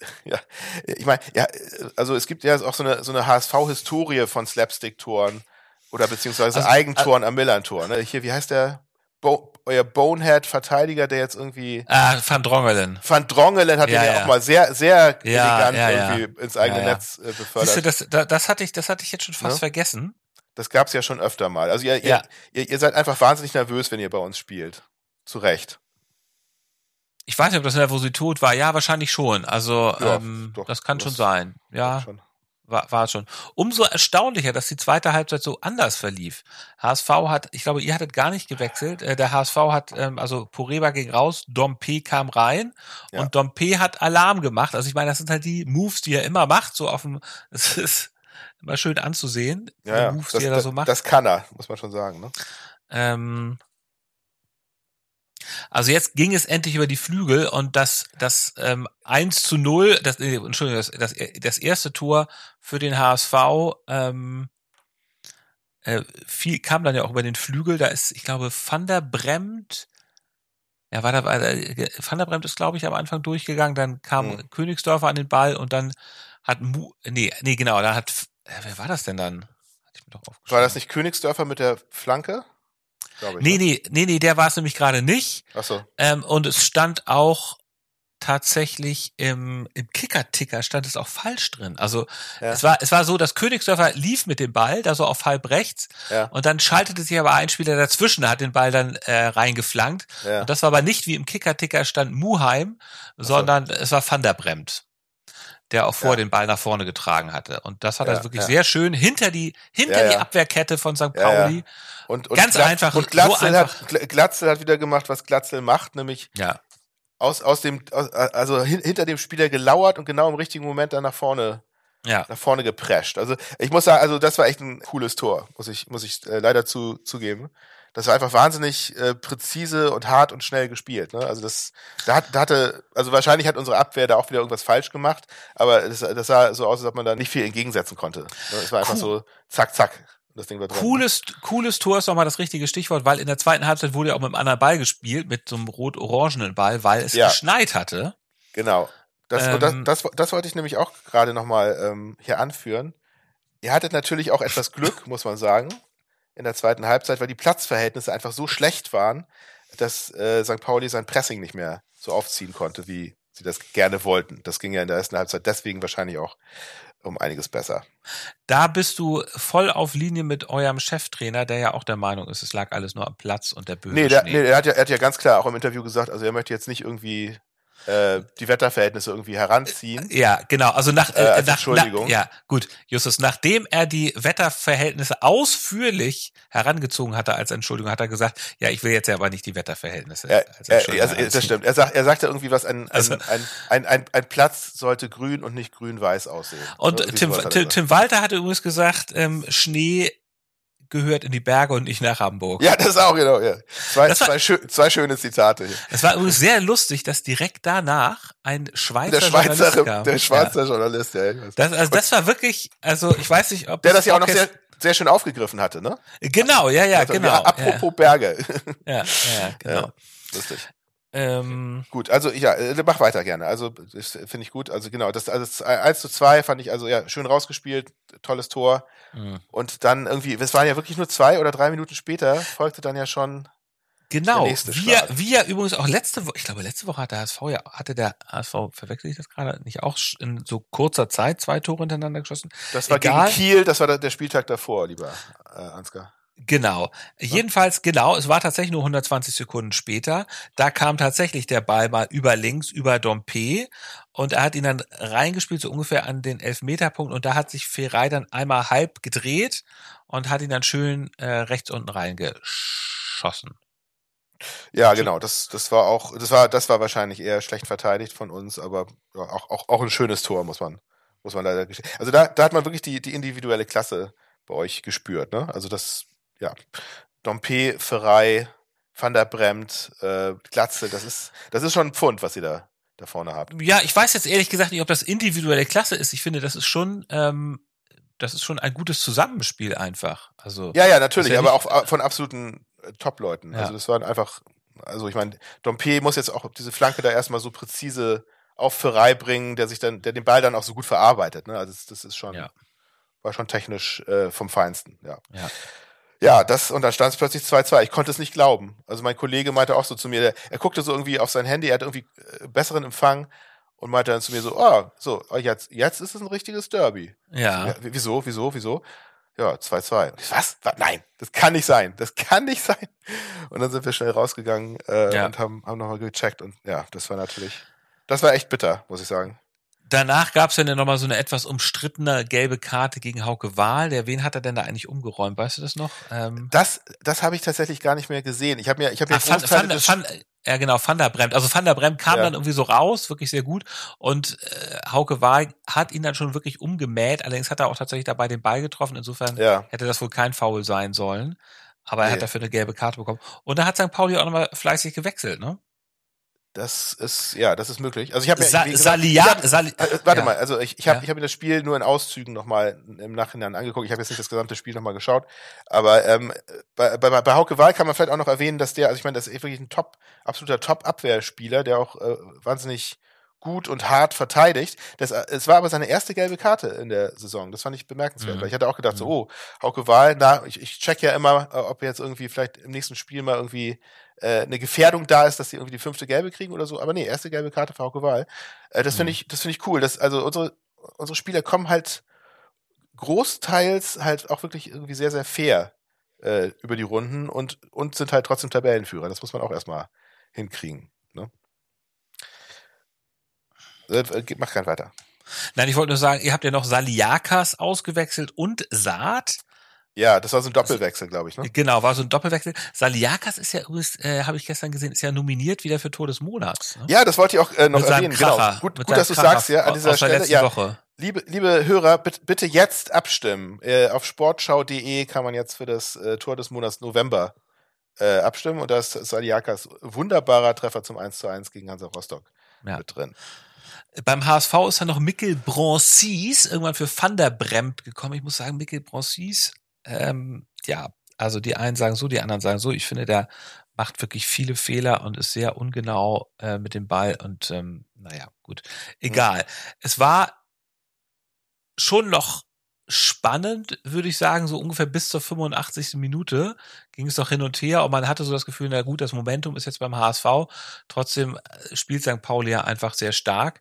Speaker 3: ja, ich meine, ja, also es gibt ja auch so eine, so eine HSV-Historie von Slapstick-Toren oder beziehungsweise also, Eigentoren am Millern-Tor. Ne? Hier, wie heißt der? Bo euer Bonehead-Verteidiger, der jetzt irgendwie.
Speaker 2: Ah, Van Drongelen.
Speaker 3: Van Drongelen hat ja, ihn ja, auch mal sehr, sehr ja, elegant ja, irgendwie ins eigene Netz äh, befördert. Siehst
Speaker 2: du, das, das, hatte ich, das hatte ich jetzt schon fast vergessen.
Speaker 3: Das gab's ja schon öfter mal. Also ihr, ihr, ihr, ihr seid einfach wahnsinnig nervös, wenn ihr bei uns spielt. Zu Recht.
Speaker 2: Ich weiß nicht, ob das Nervosität war. Ja, wahrscheinlich schon. Also ähm, doch, das kann schon sein. Ja. Schon war, war schon. Umso erstaunlicher, dass die zweite Halbzeit so anders verlief. HSV hat, ich glaube, ihr hattet gar nicht gewechselt. Äh, der HSV hat, ähm, also Poreba ging raus, Dompe kam rein ja. und Dompe hat Alarm gemacht. Also ich meine, das sind halt die Moves, die er immer macht, so auf dem, es ist immer schön anzusehen,
Speaker 3: ja, die Moves, das, die er da so macht. Das kann er, muss man schon sagen. Ne?
Speaker 2: Ähm, also jetzt ging es endlich über die Flügel und das, das ähm, 1 zu 0, das, äh, Entschuldigung, das, das, das erste Tor für den HSV ähm, äh, viel, kam dann ja auch über den Flügel. Da ist, ich glaube, Van der Bremt, ja, war da, Van der Bremt ist, glaube ich, am Anfang durchgegangen, dann kam mhm. Königsdorfer an den Ball und dann hat Mu, nee, nee, genau, da hat, äh, wer war das denn dann?
Speaker 3: War das nicht Königsdörfer mit der Flanke?
Speaker 2: Ich. Nee, ne? nee, nee, nee, der war es nämlich gerade nicht.
Speaker 3: Ach so.
Speaker 2: Ähm, und es stand auch tatsächlich im, im Kicker-Ticker stand es auch falsch drin. Also ja. es war es war so, dass Königsdörfer lief mit dem Ball, da so auf halb rechts, ja. und dann schaltete sich aber ein Spieler dazwischen, der hat den Ball dann äh, reingeflankt. Ja. Und das war aber nicht wie im Kicker-Ticker stand Muheim, so. sondern es war Van der Bremt der auch vor ja. den Ball nach vorne getragen hatte. Und das hat ja, er wirklich ja. sehr schön hinter die, hinter die Abwehrkette von St. Pauli.
Speaker 3: Und, und ganz Glatz, einfach. Und Glatzel, so einfach. Hat, Glatzel hat wieder gemacht, was Glatzel macht, nämlich
Speaker 2: ja.
Speaker 3: aus, aus dem, aus, also hin, hinter dem Spieler gelauert und genau im richtigen Moment dann nach vorne ja. nach vorne geprescht. Also ich muss sagen, also das war echt ein cooles Tor, muss ich muss ich äh, leider zu, zugeben das war einfach wahnsinnig äh, präzise und hart und schnell gespielt. Ne? Also das, da, hat, da hatte, also wahrscheinlich hat unsere Abwehr da auch wieder irgendwas falsch gemacht, aber das, das sah so aus, als ob man da nicht viel entgegensetzen konnte. Ne? Es war einfach cool. so zack, zack. Das Ding war drin.
Speaker 2: Cooles, cooles Tor ist nochmal das richtige Stichwort, weil in der zweiten Halbzeit wurde ja auch mit einem anderen Ball gespielt, mit so einem rot-orangenen Ball, weil es ja. geschneit hatte.
Speaker 3: Genau. Das, ähm, das, das, das wollte ich nämlich auch gerade nochmal ähm, hier anführen. Ihr hattet natürlich auch etwas Glück, muss man sagen in der zweiten Halbzeit, weil die Platzverhältnisse einfach so schlecht waren, dass äh, St. Pauli sein Pressing nicht mehr so aufziehen konnte, wie sie das gerne wollten. Das ging ja in der ersten Halbzeit deswegen wahrscheinlich auch um einiges besser.
Speaker 2: Da bist du voll auf Linie mit eurem Cheftrainer, der ja auch der Meinung ist, es lag alles nur am Platz und der böse
Speaker 3: nee, der, nee, er hat ja, er hat ja ganz klar auch im Interview gesagt, also er möchte jetzt nicht irgendwie äh, die Wetterverhältnisse irgendwie heranziehen.
Speaker 2: Ja, genau. Also nach,
Speaker 3: Äh,
Speaker 2: äh,
Speaker 3: als
Speaker 2: nach
Speaker 3: Entschuldigung.
Speaker 2: Na, ja, gut, Justus, nachdem er die Wetterverhältnisse ausführlich herangezogen hatte als Entschuldigung, hat er gesagt, ja, ich will jetzt ja aber nicht die Wetterverhältnisse.
Speaker 3: Er,
Speaker 2: als Entschuldigung
Speaker 3: also, das stimmt. Er sagt, er sagte irgendwie was, ein,
Speaker 2: Also-
Speaker 3: ein, ein, ein, ein, ein Platz sollte grün und nicht grün-weiß aussehen.
Speaker 2: Und Tim, Tim. Tim Walter hatte übrigens gesagt, ähm, Schnee gehört in die Berge und nicht nach Hamburg.
Speaker 3: Ja, das ist auch genau, ja. Zwei,
Speaker 2: war-
Speaker 3: zwei, schö zwei schöne Zitate hier.
Speaker 2: Es war übrigens sehr lustig, dass direkt danach ein Schweizer,
Speaker 3: Der Schweizer,
Speaker 2: Journalist kam.
Speaker 3: der
Speaker 2: Ja.
Speaker 3: Schweizer Journalist, ja. ich weiß.
Speaker 2: Das, also das war wirklich, also ich weiß nicht, ob
Speaker 3: Der das ja auch noch sehr, sehr schön aufgegriffen hatte, ne?
Speaker 2: genau, ja, ja,
Speaker 3: Also,
Speaker 2: genau.
Speaker 3: apropos Berge.
Speaker 2: ja, ja, ja, genau.
Speaker 3: Ja. Lustig.
Speaker 2: Ähm,
Speaker 3: Gut, also ja, äh, mach weiter gerne. Also das finde ich gut. Also genau, das also 1 zu 2 fand ich also ja schön rausgespielt, tolles Tor.
Speaker 2: mh.
Speaker 3: Und dann irgendwie, es waren ja wirklich nur zwei oder drei Minuten später, folgte dann ja schon.
Speaker 2: Genau,
Speaker 3: Der nächste
Speaker 2: wir,
Speaker 3: Schlag.
Speaker 2: wir übrigens auch letzte Woche, ich glaube letzte Woche hat der HSV ja, hatte der HSV, verwechsel ich das gerade, nicht auch in so kurzer Zeit zwei Tore hintereinander geschossen?
Speaker 3: Das war
Speaker 2: Egal.
Speaker 3: gegen Kiel, das war der, der Spieltag davor, lieber äh, Ansgar.
Speaker 2: Genau. Jedenfalls, genau, es war tatsächlich nur 120 Sekunden später. Da kam tatsächlich der Ball mal über links, über Dompe und er hat ihn dann reingespielt, so ungefähr an den Elfmeterpunkt und da hat sich Ferrei dann einmal halb gedreht und hat ihn dann schön äh, rechts unten reingeschossen.
Speaker 3: Ja, genau, das, das war auch, das war, das war wahrscheinlich eher schlecht verteidigt von uns, aber auch, auch, auch ein schönes Tor, muss man, muss man leider gestehen. Also da, da hat man wirklich die, die individuelle Klasse bei euch gespürt, ne? Also das, ja, Dompe, Ferrei, Van der Bremt, äh, Glatze, das ist, das ist schon ein Pfund, was ihr da, da vorne habt.
Speaker 2: Ja, ich weiß jetzt ehrlich gesagt nicht, ob das individuelle Klasse ist. Ich finde, das ist schon, ähm, das ist schon ein gutes Zusammenspiel einfach. Also
Speaker 3: Ja, ja, natürlich,
Speaker 2: ja
Speaker 3: aber auch von absoluten äh, Top-Leuten.
Speaker 2: Ja.
Speaker 3: Also das waren einfach, also ich meine, Dompe muss jetzt auch diese Flanke da erstmal so präzise auf Ferrei bringen, der sich dann, der den Ball dann auch so gut verarbeitet. Ne? Also das, das ist schon,
Speaker 2: Ja.
Speaker 3: war schon technisch äh, vom Feinsten, ja.
Speaker 2: Ja.
Speaker 3: Ja, das, und dann stand es plötzlich 2-2. Ich konnte es nicht glauben. Also mein Kollege meinte auch so zu mir, der, er guckte so irgendwie auf sein Handy, er hat irgendwie äh, besseren Empfang und meinte dann zu mir so, ah, so, oh, jetzt, jetzt ist es ein richtiges Derby.
Speaker 2: ja.
Speaker 3: Ja, wieso, wieso, wieso? Ja, 2-2. Und ich, Was? Was? Nein, das kann nicht sein. Das kann nicht sein. Und dann sind wir schnell rausgegangen äh,
Speaker 2: Ja.
Speaker 3: und haben, haben nochmal gecheckt. Und ja, das war natürlich, das war echt bitter, muss ich sagen.
Speaker 2: Danach gab es ja nochmal so eine etwas umstrittene gelbe Karte gegen Hauke Wahl. Der, wen hat er denn da eigentlich umgeräumt? Weißt du das noch? Ähm,
Speaker 3: Das, das habe ich tatsächlich gar nicht mehr gesehen. Ich habe mir, ich habe mir
Speaker 2: Ach, Van, Van, Van, ja genau, Van der Bremt. Also Van der Bremt kam
Speaker 3: Ja.
Speaker 2: dann irgendwie so raus, wirklich sehr gut. Und äh, Hauke Wahl hat ihn dann schon wirklich umgemäht. Allerdings hat er auch tatsächlich dabei den Ball getroffen. Insofern
Speaker 3: ja,
Speaker 2: hätte das wohl kein Foul sein sollen. Aber er
Speaker 3: Nee.
Speaker 2: hat dafür eine gelbe Karte bekommen. Und da hat St. Pauli auch nochmal fleißig gewechselt, ne?
Speaker 3: Das ist, ja, das ist möglich. Also ich habe
Speaker 2: Sa Salia,
Speaker 3: ich hab,
Speaker 2: Sali
Speaker 3: äh, warte
Speaker 2: ja.
Speaker 3: mal, also ich, ich habe
Speaker 2: Ja.
Speaker 3: ich hab mir das Spiel nur in Auszügen nochmal im Nachhinein angeguckt. Ich habe jetzt nicht das gesamte Spiel nochmal geschaut. Aber ähm, bei, bei, bei Hauke Wahl kann man vielleicht auch noch erwähnen, dass der, also ich meine, das ist wirklich ein Top, absoluter Top-Abwehrspieler, der auch äh, wahnsinnig gut und hart verteidigt. Das, äh, es war aber seine erste gelbe Karte in der Saison. Das fand ich bemerkenswert,
Speaker 2: Mhm.
Speaker 3: weil ich hatte auch gedacht, so,
Speaker 2: Mhm.
Speaker 3: oh, Hauke Wahl, na, ich, ich check ja immer, äh, ob jetzt irgendwie vielleicht im nächsten Spiel mal irgendwie äh, eine Gefährdung da ist, dass die irgendwie die fünfte gelbe kriegen oder so. Aber nee, erste gelbe Karte für Hauke Wahl. Äh, das
Speaker 2: Mhm.
Speaker 3: finde ich, das finde ich cool. Das, also unsere, unsere Spieler kommen halt großteils halt auch wirklich irgendwie sehr, sehr fair äh, über die Runden und, und sind halt trotzdem Tabellenführer. Das muss man auch erstmal hinkriegen. Ne? Äh, äh, mach kein weiter.
Speaker 2: Nein, ich wollte nur sagen, ihr habt ja noch Saliakas ausgewechselt und Saat.
Speaker 3: Ja, das war so ein Doppelwechsel, glaube ich. Ne?
Speaker 2: Genau, war so ein Doppelwechsel. Saliakas ist ja übrigens, äh, habe ich gestern gesehen, ist ja nominiert wieder für Tor des Monats. Ne?
Speaker 3: Ja, das wollte ich auch äh, noch
Speaker 2: Mit
Speaker 3: erwähnen.
Speaker 2: Kracher.
Speaker 3: Genau. Gut,
Speaker 2: mit
Speaker 3: gut dass du
Speaker 2: Kracher
Speaker 3: sagst, ja, an dieser Stelle. Ja,
Speaker 2: Woche.
Speaker 3: Liebe, liebe Hörer, bitte, bitte jetzt abstimmen. Äh, auf sportschau.de kann man jetzt für das äh, Tor des Monats November äh, abstimmen und da ist Saliakas wunderbarer Treffer zum 1 zu 1 gegen Hansa Rostock
Speaker 2: Ja.
Speaker 3: mit drin.
Speaker 2: Beim HSV ist dann noch Mikkel Bronsis irgendwann für Van der Bremt gekommen. Ich muss sagen, Mikkel Bronsis, ähm, ja, also die einen sagen so, die anderen sagen so. Ich finde, der macht wirklich viele Fehler und ist sehr ungenau äh, mit dem Ball und ähm, naja, gut. Egal. Es war schon noch spannend, würde ich sagen, so ungefähr bis zur 85. Minute ging es doch hin und her und man hatte so das Gefühl, na gut, das Momentum ist jetzt beim HSV. Trotzdem äh, spielt St. Pauli ja einfach sehr stark.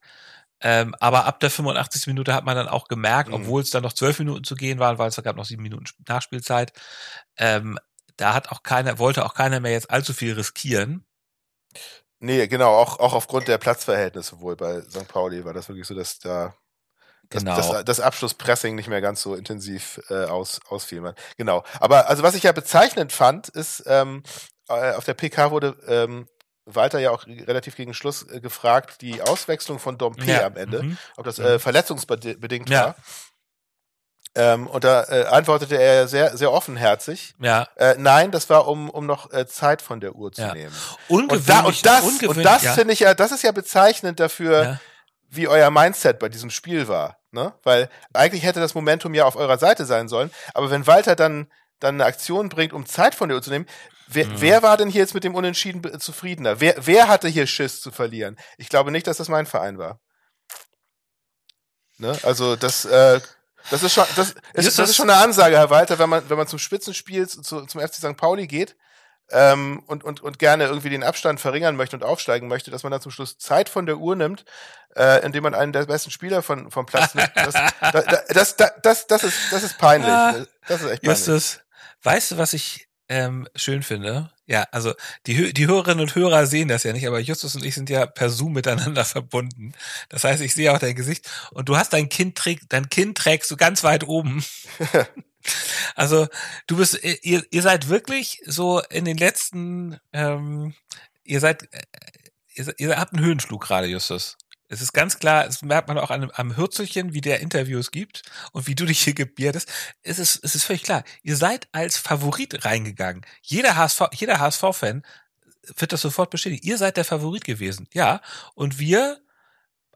Speaker 2: Ähm, aber ab der 85. Minute hat man dann auch gemerkt,
Speaker 3: Mhm.
Speaker 2: obwohl es dann noch zwölf Minuten zu gehen waren, weil es gab noch sieben Minuten Nachspielzeit, ähm, da hat auch keiner, wollte auch keiner mehr jetzt allzu viel riskieren.
Speaker 3: Nee, genau, auch, auch aufgrund der Platzverhältnisse wohl bei St. Pauli war das wirklich so, dass da
Speaker 2: Genau.
Speaker 3: das, das Abschlusspressing nicht mehr ganz so intensiv äh, aus, ausfiel. Genau. Aber also was ich ja bezeichnend fand, ist, ähm, äh, auf der PK wurde ähm, Walter ja auch relativ gegen Schluss äh, gefragt, die Auswechslung von Dompe
Speaker 2: Ja,
Speaker 3: am Ende,
Speaker 2: mhm.
Speaker 3: ob das äh, verletzungsbedingt
Speaker 2: Ja.
Speaker 3: war. Ähm, und da äh, antwortete er sehr, sehr offenherzig.
Speaker 2: Ja.
Speaker 3: Äh, nein, das war, um, um noch äh, Zeit von der Uhr zu
Speaker 2: Ja.
Speaker 3: nehmen.
Speaker 2: Ungewöhnlich,
Speaker 3: Und, da, und das, und das
Speaker 2: ja.
Speaker 3: finde ich ja, das ist ja bezeichnend dafür. Wie euer Mindset bei diesem Spiel war. Ne? Weil eigentlich hätte das Momentum ja auf eurer Seite sein sollen. Aber wenn Walter dann, dann eine Aktion bringt, um Zeit von Uhr zu nehmen, wer,
Speaker 2: Mhm.
Speaker 3: wer war denn hier jetzt mit dem Unentschieden zufriedener? Wer, wer hatte hier Schiss zu verlieren? Ich glaube nicht, dass das mein Verein war. Ne? Also das, äh, das ist schon, das,
Speaker 2: Ist
Speaker 3: das- ist schon eine Ansage, Herr Walter, wenn man, wenn man zum Spitzenspiel zu, zum FC St. Pauli geht, ähm, und, und, und gerne irgendwie den Abstand verringern möchte und aufsteigen möchte, dass man dann zum Schluss Zeit von der Uhr nimmt, äh, indem man einen der besten Spieler von, vom Platz nimmt. Das, da, da, das, da, das, das, ist, das ist peinlich.
Speaker 2: Ah,
Speaker 3: Das ist echt peinlich.
Speaker 2: Justus, weißt du, was ich ähm, schön finde? Ja, also die, die Hörerinnen und Hörer sehen das ja nicht, aber Justus und ich sind ja per Zoom miteinander verbunden. Das heißt, ich sehe auch dein Gesicht und du hast dein Kind trägt, dein Kind trägst du ganz weit oben. also du bist, ihr, ihr seid wirklich so in den letzten, ähm, ihr seid, äh, ihr, ihr habt einen Höhenflug gerade, Justus. Es ist ganz klar, das merkt man auch an, am Hürzelchen, wie der Interviews gibt und wie du dich hier gebärdest. Es ist, es ist völlig klar. Ihr seid als Favorit reingegangen. Jeder HSV, jeder HSV-Fan wird das sofort bestätigen. Ihr seid der Favorit gewesen. Ja. Und wir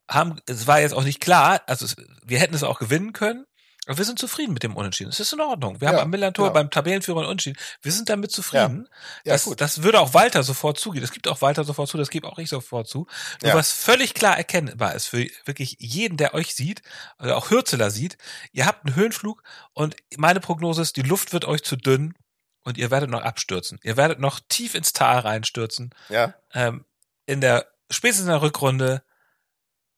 Speaker 2: haben, es war jetzt auch nicht klar, also es, wir hätten es auch gewinnen können. Aber wir sind zufrieden mit dem Unentschieden. Es ist in Ordnung. Wir
Speaker 3: Ja,
Speaker 2: haben am Millantor
Speaker 3: genau.
Speaker 2: beim Tabellenführer einen Unentschieden. Wir sind damit zufrieden.
Speaker 3: Ja,
Speaker 2: das, das würde auch Walter sofort zugeben. Das gibt auch Walter sofort zu, das gebe auch ich sofort zu. Nur
Speaker 3: Ja.
Speaker 2: was völlig klar erkennbar ist für wirklich jeden, der euch sieht, oder auch Hürzeler sieht, ihr habt einen Höhenflug und meine Prognose ist, die Luft wird euch zu dünn und ihr werdet noch abstürzen. Ihr werdet noch tief ins Tal reinstürzen.
Speaker 3: Ja,
Speaker 2: Ähm, in der, spätestens in der Rückrunde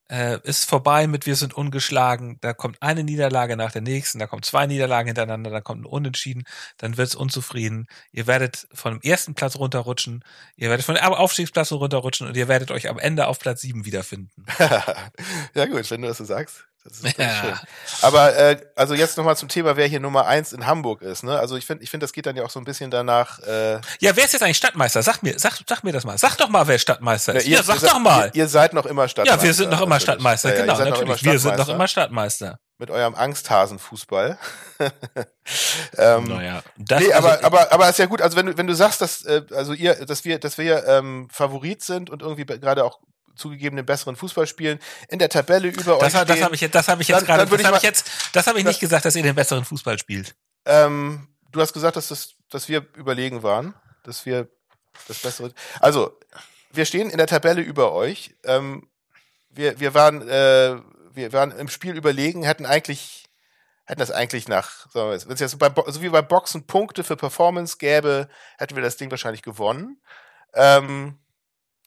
Speaker 2: äh, ist vorbei mit wir sind ungeschlagen, da kommt eine Niederlage nach der nächsten, da kommen zwei Niederlagen hintereinander, da kommt ein Unentschieden, dann wird's unzufrieden. Ihr werdet von dem ersten Platz runterrutschen, ihr werdet von dem Aufstiegsplatz runterrutschen und ihr werdet euch am Ende auf Platz sieben wiederfinden.
Speaker 3: ja gut, wenn du das so sagst. Das ist
Speaker 2: Ja.
Speaker 3: schön. Aber äh, also jetzt nochmal zum Thema, wer hier Nummer eins in Hamburg ist. Ne? Also ich finde, ich finde, das geht dann ja auch so ein bisschen danach. Äh,
Speaker 2: Ja, wer ist jetzt eigentlich Stadtmeister? Sag mir, sag, sag mir das mal. Sag doch mal, wer Stadtmeister ist. Ja, sag
Speaker 3: seid-
Speaker 2: doch mal.
Speaker 3: Ihr, ihr seid noch immer Stadtmeister.
Speaker 2: ja, wir sind noch immer
Speaker 3: natürlich.
Speaker 2: Stadtmeister,
Speaker 3: Ja, ja,
Speaker 2: genau,
Speaker 3: ihr
Speaker 2: natürlich. Wir sind noch immer Stadtmeister.
Speaker 3: Mit eurem Angsthasenfußball. ähm,
Speaker 2: Naja, das
Speaker 3: nee,
Speaker 2: also-
Speaker 3: aber, aber, aber ist ja gut. Also wenn du, wenn du sagst, dass, äh, also ihr, dass wir, dass wir ähm, Favorit sind und irgendwie gerade auch zugegeben den besseren Fußball spielen, in der Tabelle über
Speaker 2: Das,
Speaker 3: euch
Speaker 2: das habe ich jetzt, das habe ich jetzt
Speaker 3: Dann-
Speaker 2: gerade,
Speaker 3: dann
Speaker 2: das
Speaker 3: ich
Speaker 2: habe ich jetzt, das habe ich nicht gesagt, dass ihr den besseren Fußball spielt.
Speaker 3: Ähm, du hast gesagt, dass, das, dass wir überlegen waren, dass wir das Bessere. Also, wir stehen in der Tabelle über euch. Ähm, wir, wir waren, äh, wir waren im Spiel überlegen, hätten eigentlich, hätten das eigentlich nach, sagen wir mal, wenn es jetzt beim, Bo- so wie beim Boxen Punkte für Performance gäbe, hätten wir das Ding wahrscheinlich gewonnen. Ähm,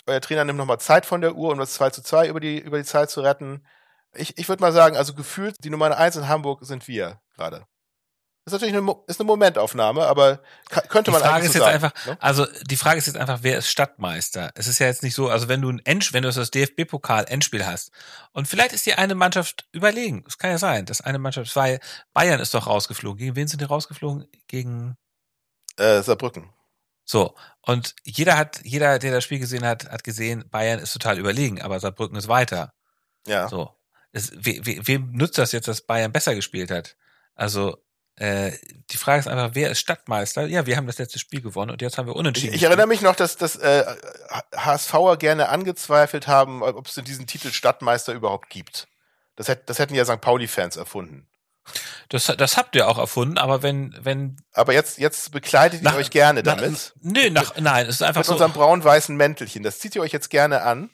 Speaker 3: euer Trainer nimmt nochmal Zeit von der Uhr, um das 2 zu 2 über die, über die Zeit zu retten. Ich, ich würde mal sagen, also gefühlt, die Nummer 1 in Hamburg sind wir gerade. Ist natürlich eine, ist eine Momentaufnahme, aber könnte
Speaker 2: Die
Speaker 3: man
Speaker 2: Frage
Speaker 3: eigentlich
Speaker 2: ist
Speaker 3: so
Speaker 2: jetzt
Speaker 3: sagen,
Speaker 2: einfach,
Speaker 3: ne?
Speaker 2: also die Frage ist jetzt einfach, wer ist Stadtmeister? Es ist ja jetzt nicht so, also wenn du ein Endspiel, wenn du das DFB-Pokal Endspiel hast und vielleicht ist dir eine Mannschaft überlegen, es kann ja sein, dass eine Mannschaft, weil Bayern ist doch rausgeflogen. Gegen wen sind die rausgeflogen? Gegen
Speaker 3: Äh, Saarbrücken.
Speaker 2: So und jeder hat, jeder, der das Spiel gesehen hat, hat gesehen, Bayern ist total überlegen, aber Saarbrücken ist weiter.
Speaker 3: Ja.
Speaker 2: So. Es, we, we, wem nützt das jetzt, dass Bayern besser gespielt hat? Also, äh, die Frage ist einfach, wer ist Stadtmeister? Ja, wir haben das letzte Spiel gewonnen und jetzt haben wir
Speaker 3: Ich,
Speaker 2: unentschieden.
Speaker 3: ich erinnere mich noch, dass, dass äh, HSVer gerne angezweifelt haben, ob es diesen Titel Stadtmeister überhaupt gibt. Das, hätt, das hätten ja St. Pauli-Fans erfunden.
Speaker 2: Das, das habt ihr auch erfunden, aber wenn, wenn,
Speaker 3: Aber jetzt, jetzt bekleidet
Speaker 2: Nach-
Speaker 3: ihr euch gerne
Speaker 2: nach,
Speaker 3: damit.
Speaker 2: nö, nach, nein, es ist einfach
Speaker 3: mit
Speaker 2: so.
Speaker 3: unserem braun-weißen Mäntelchen. Das zieht ihr euch jetzt gerne an.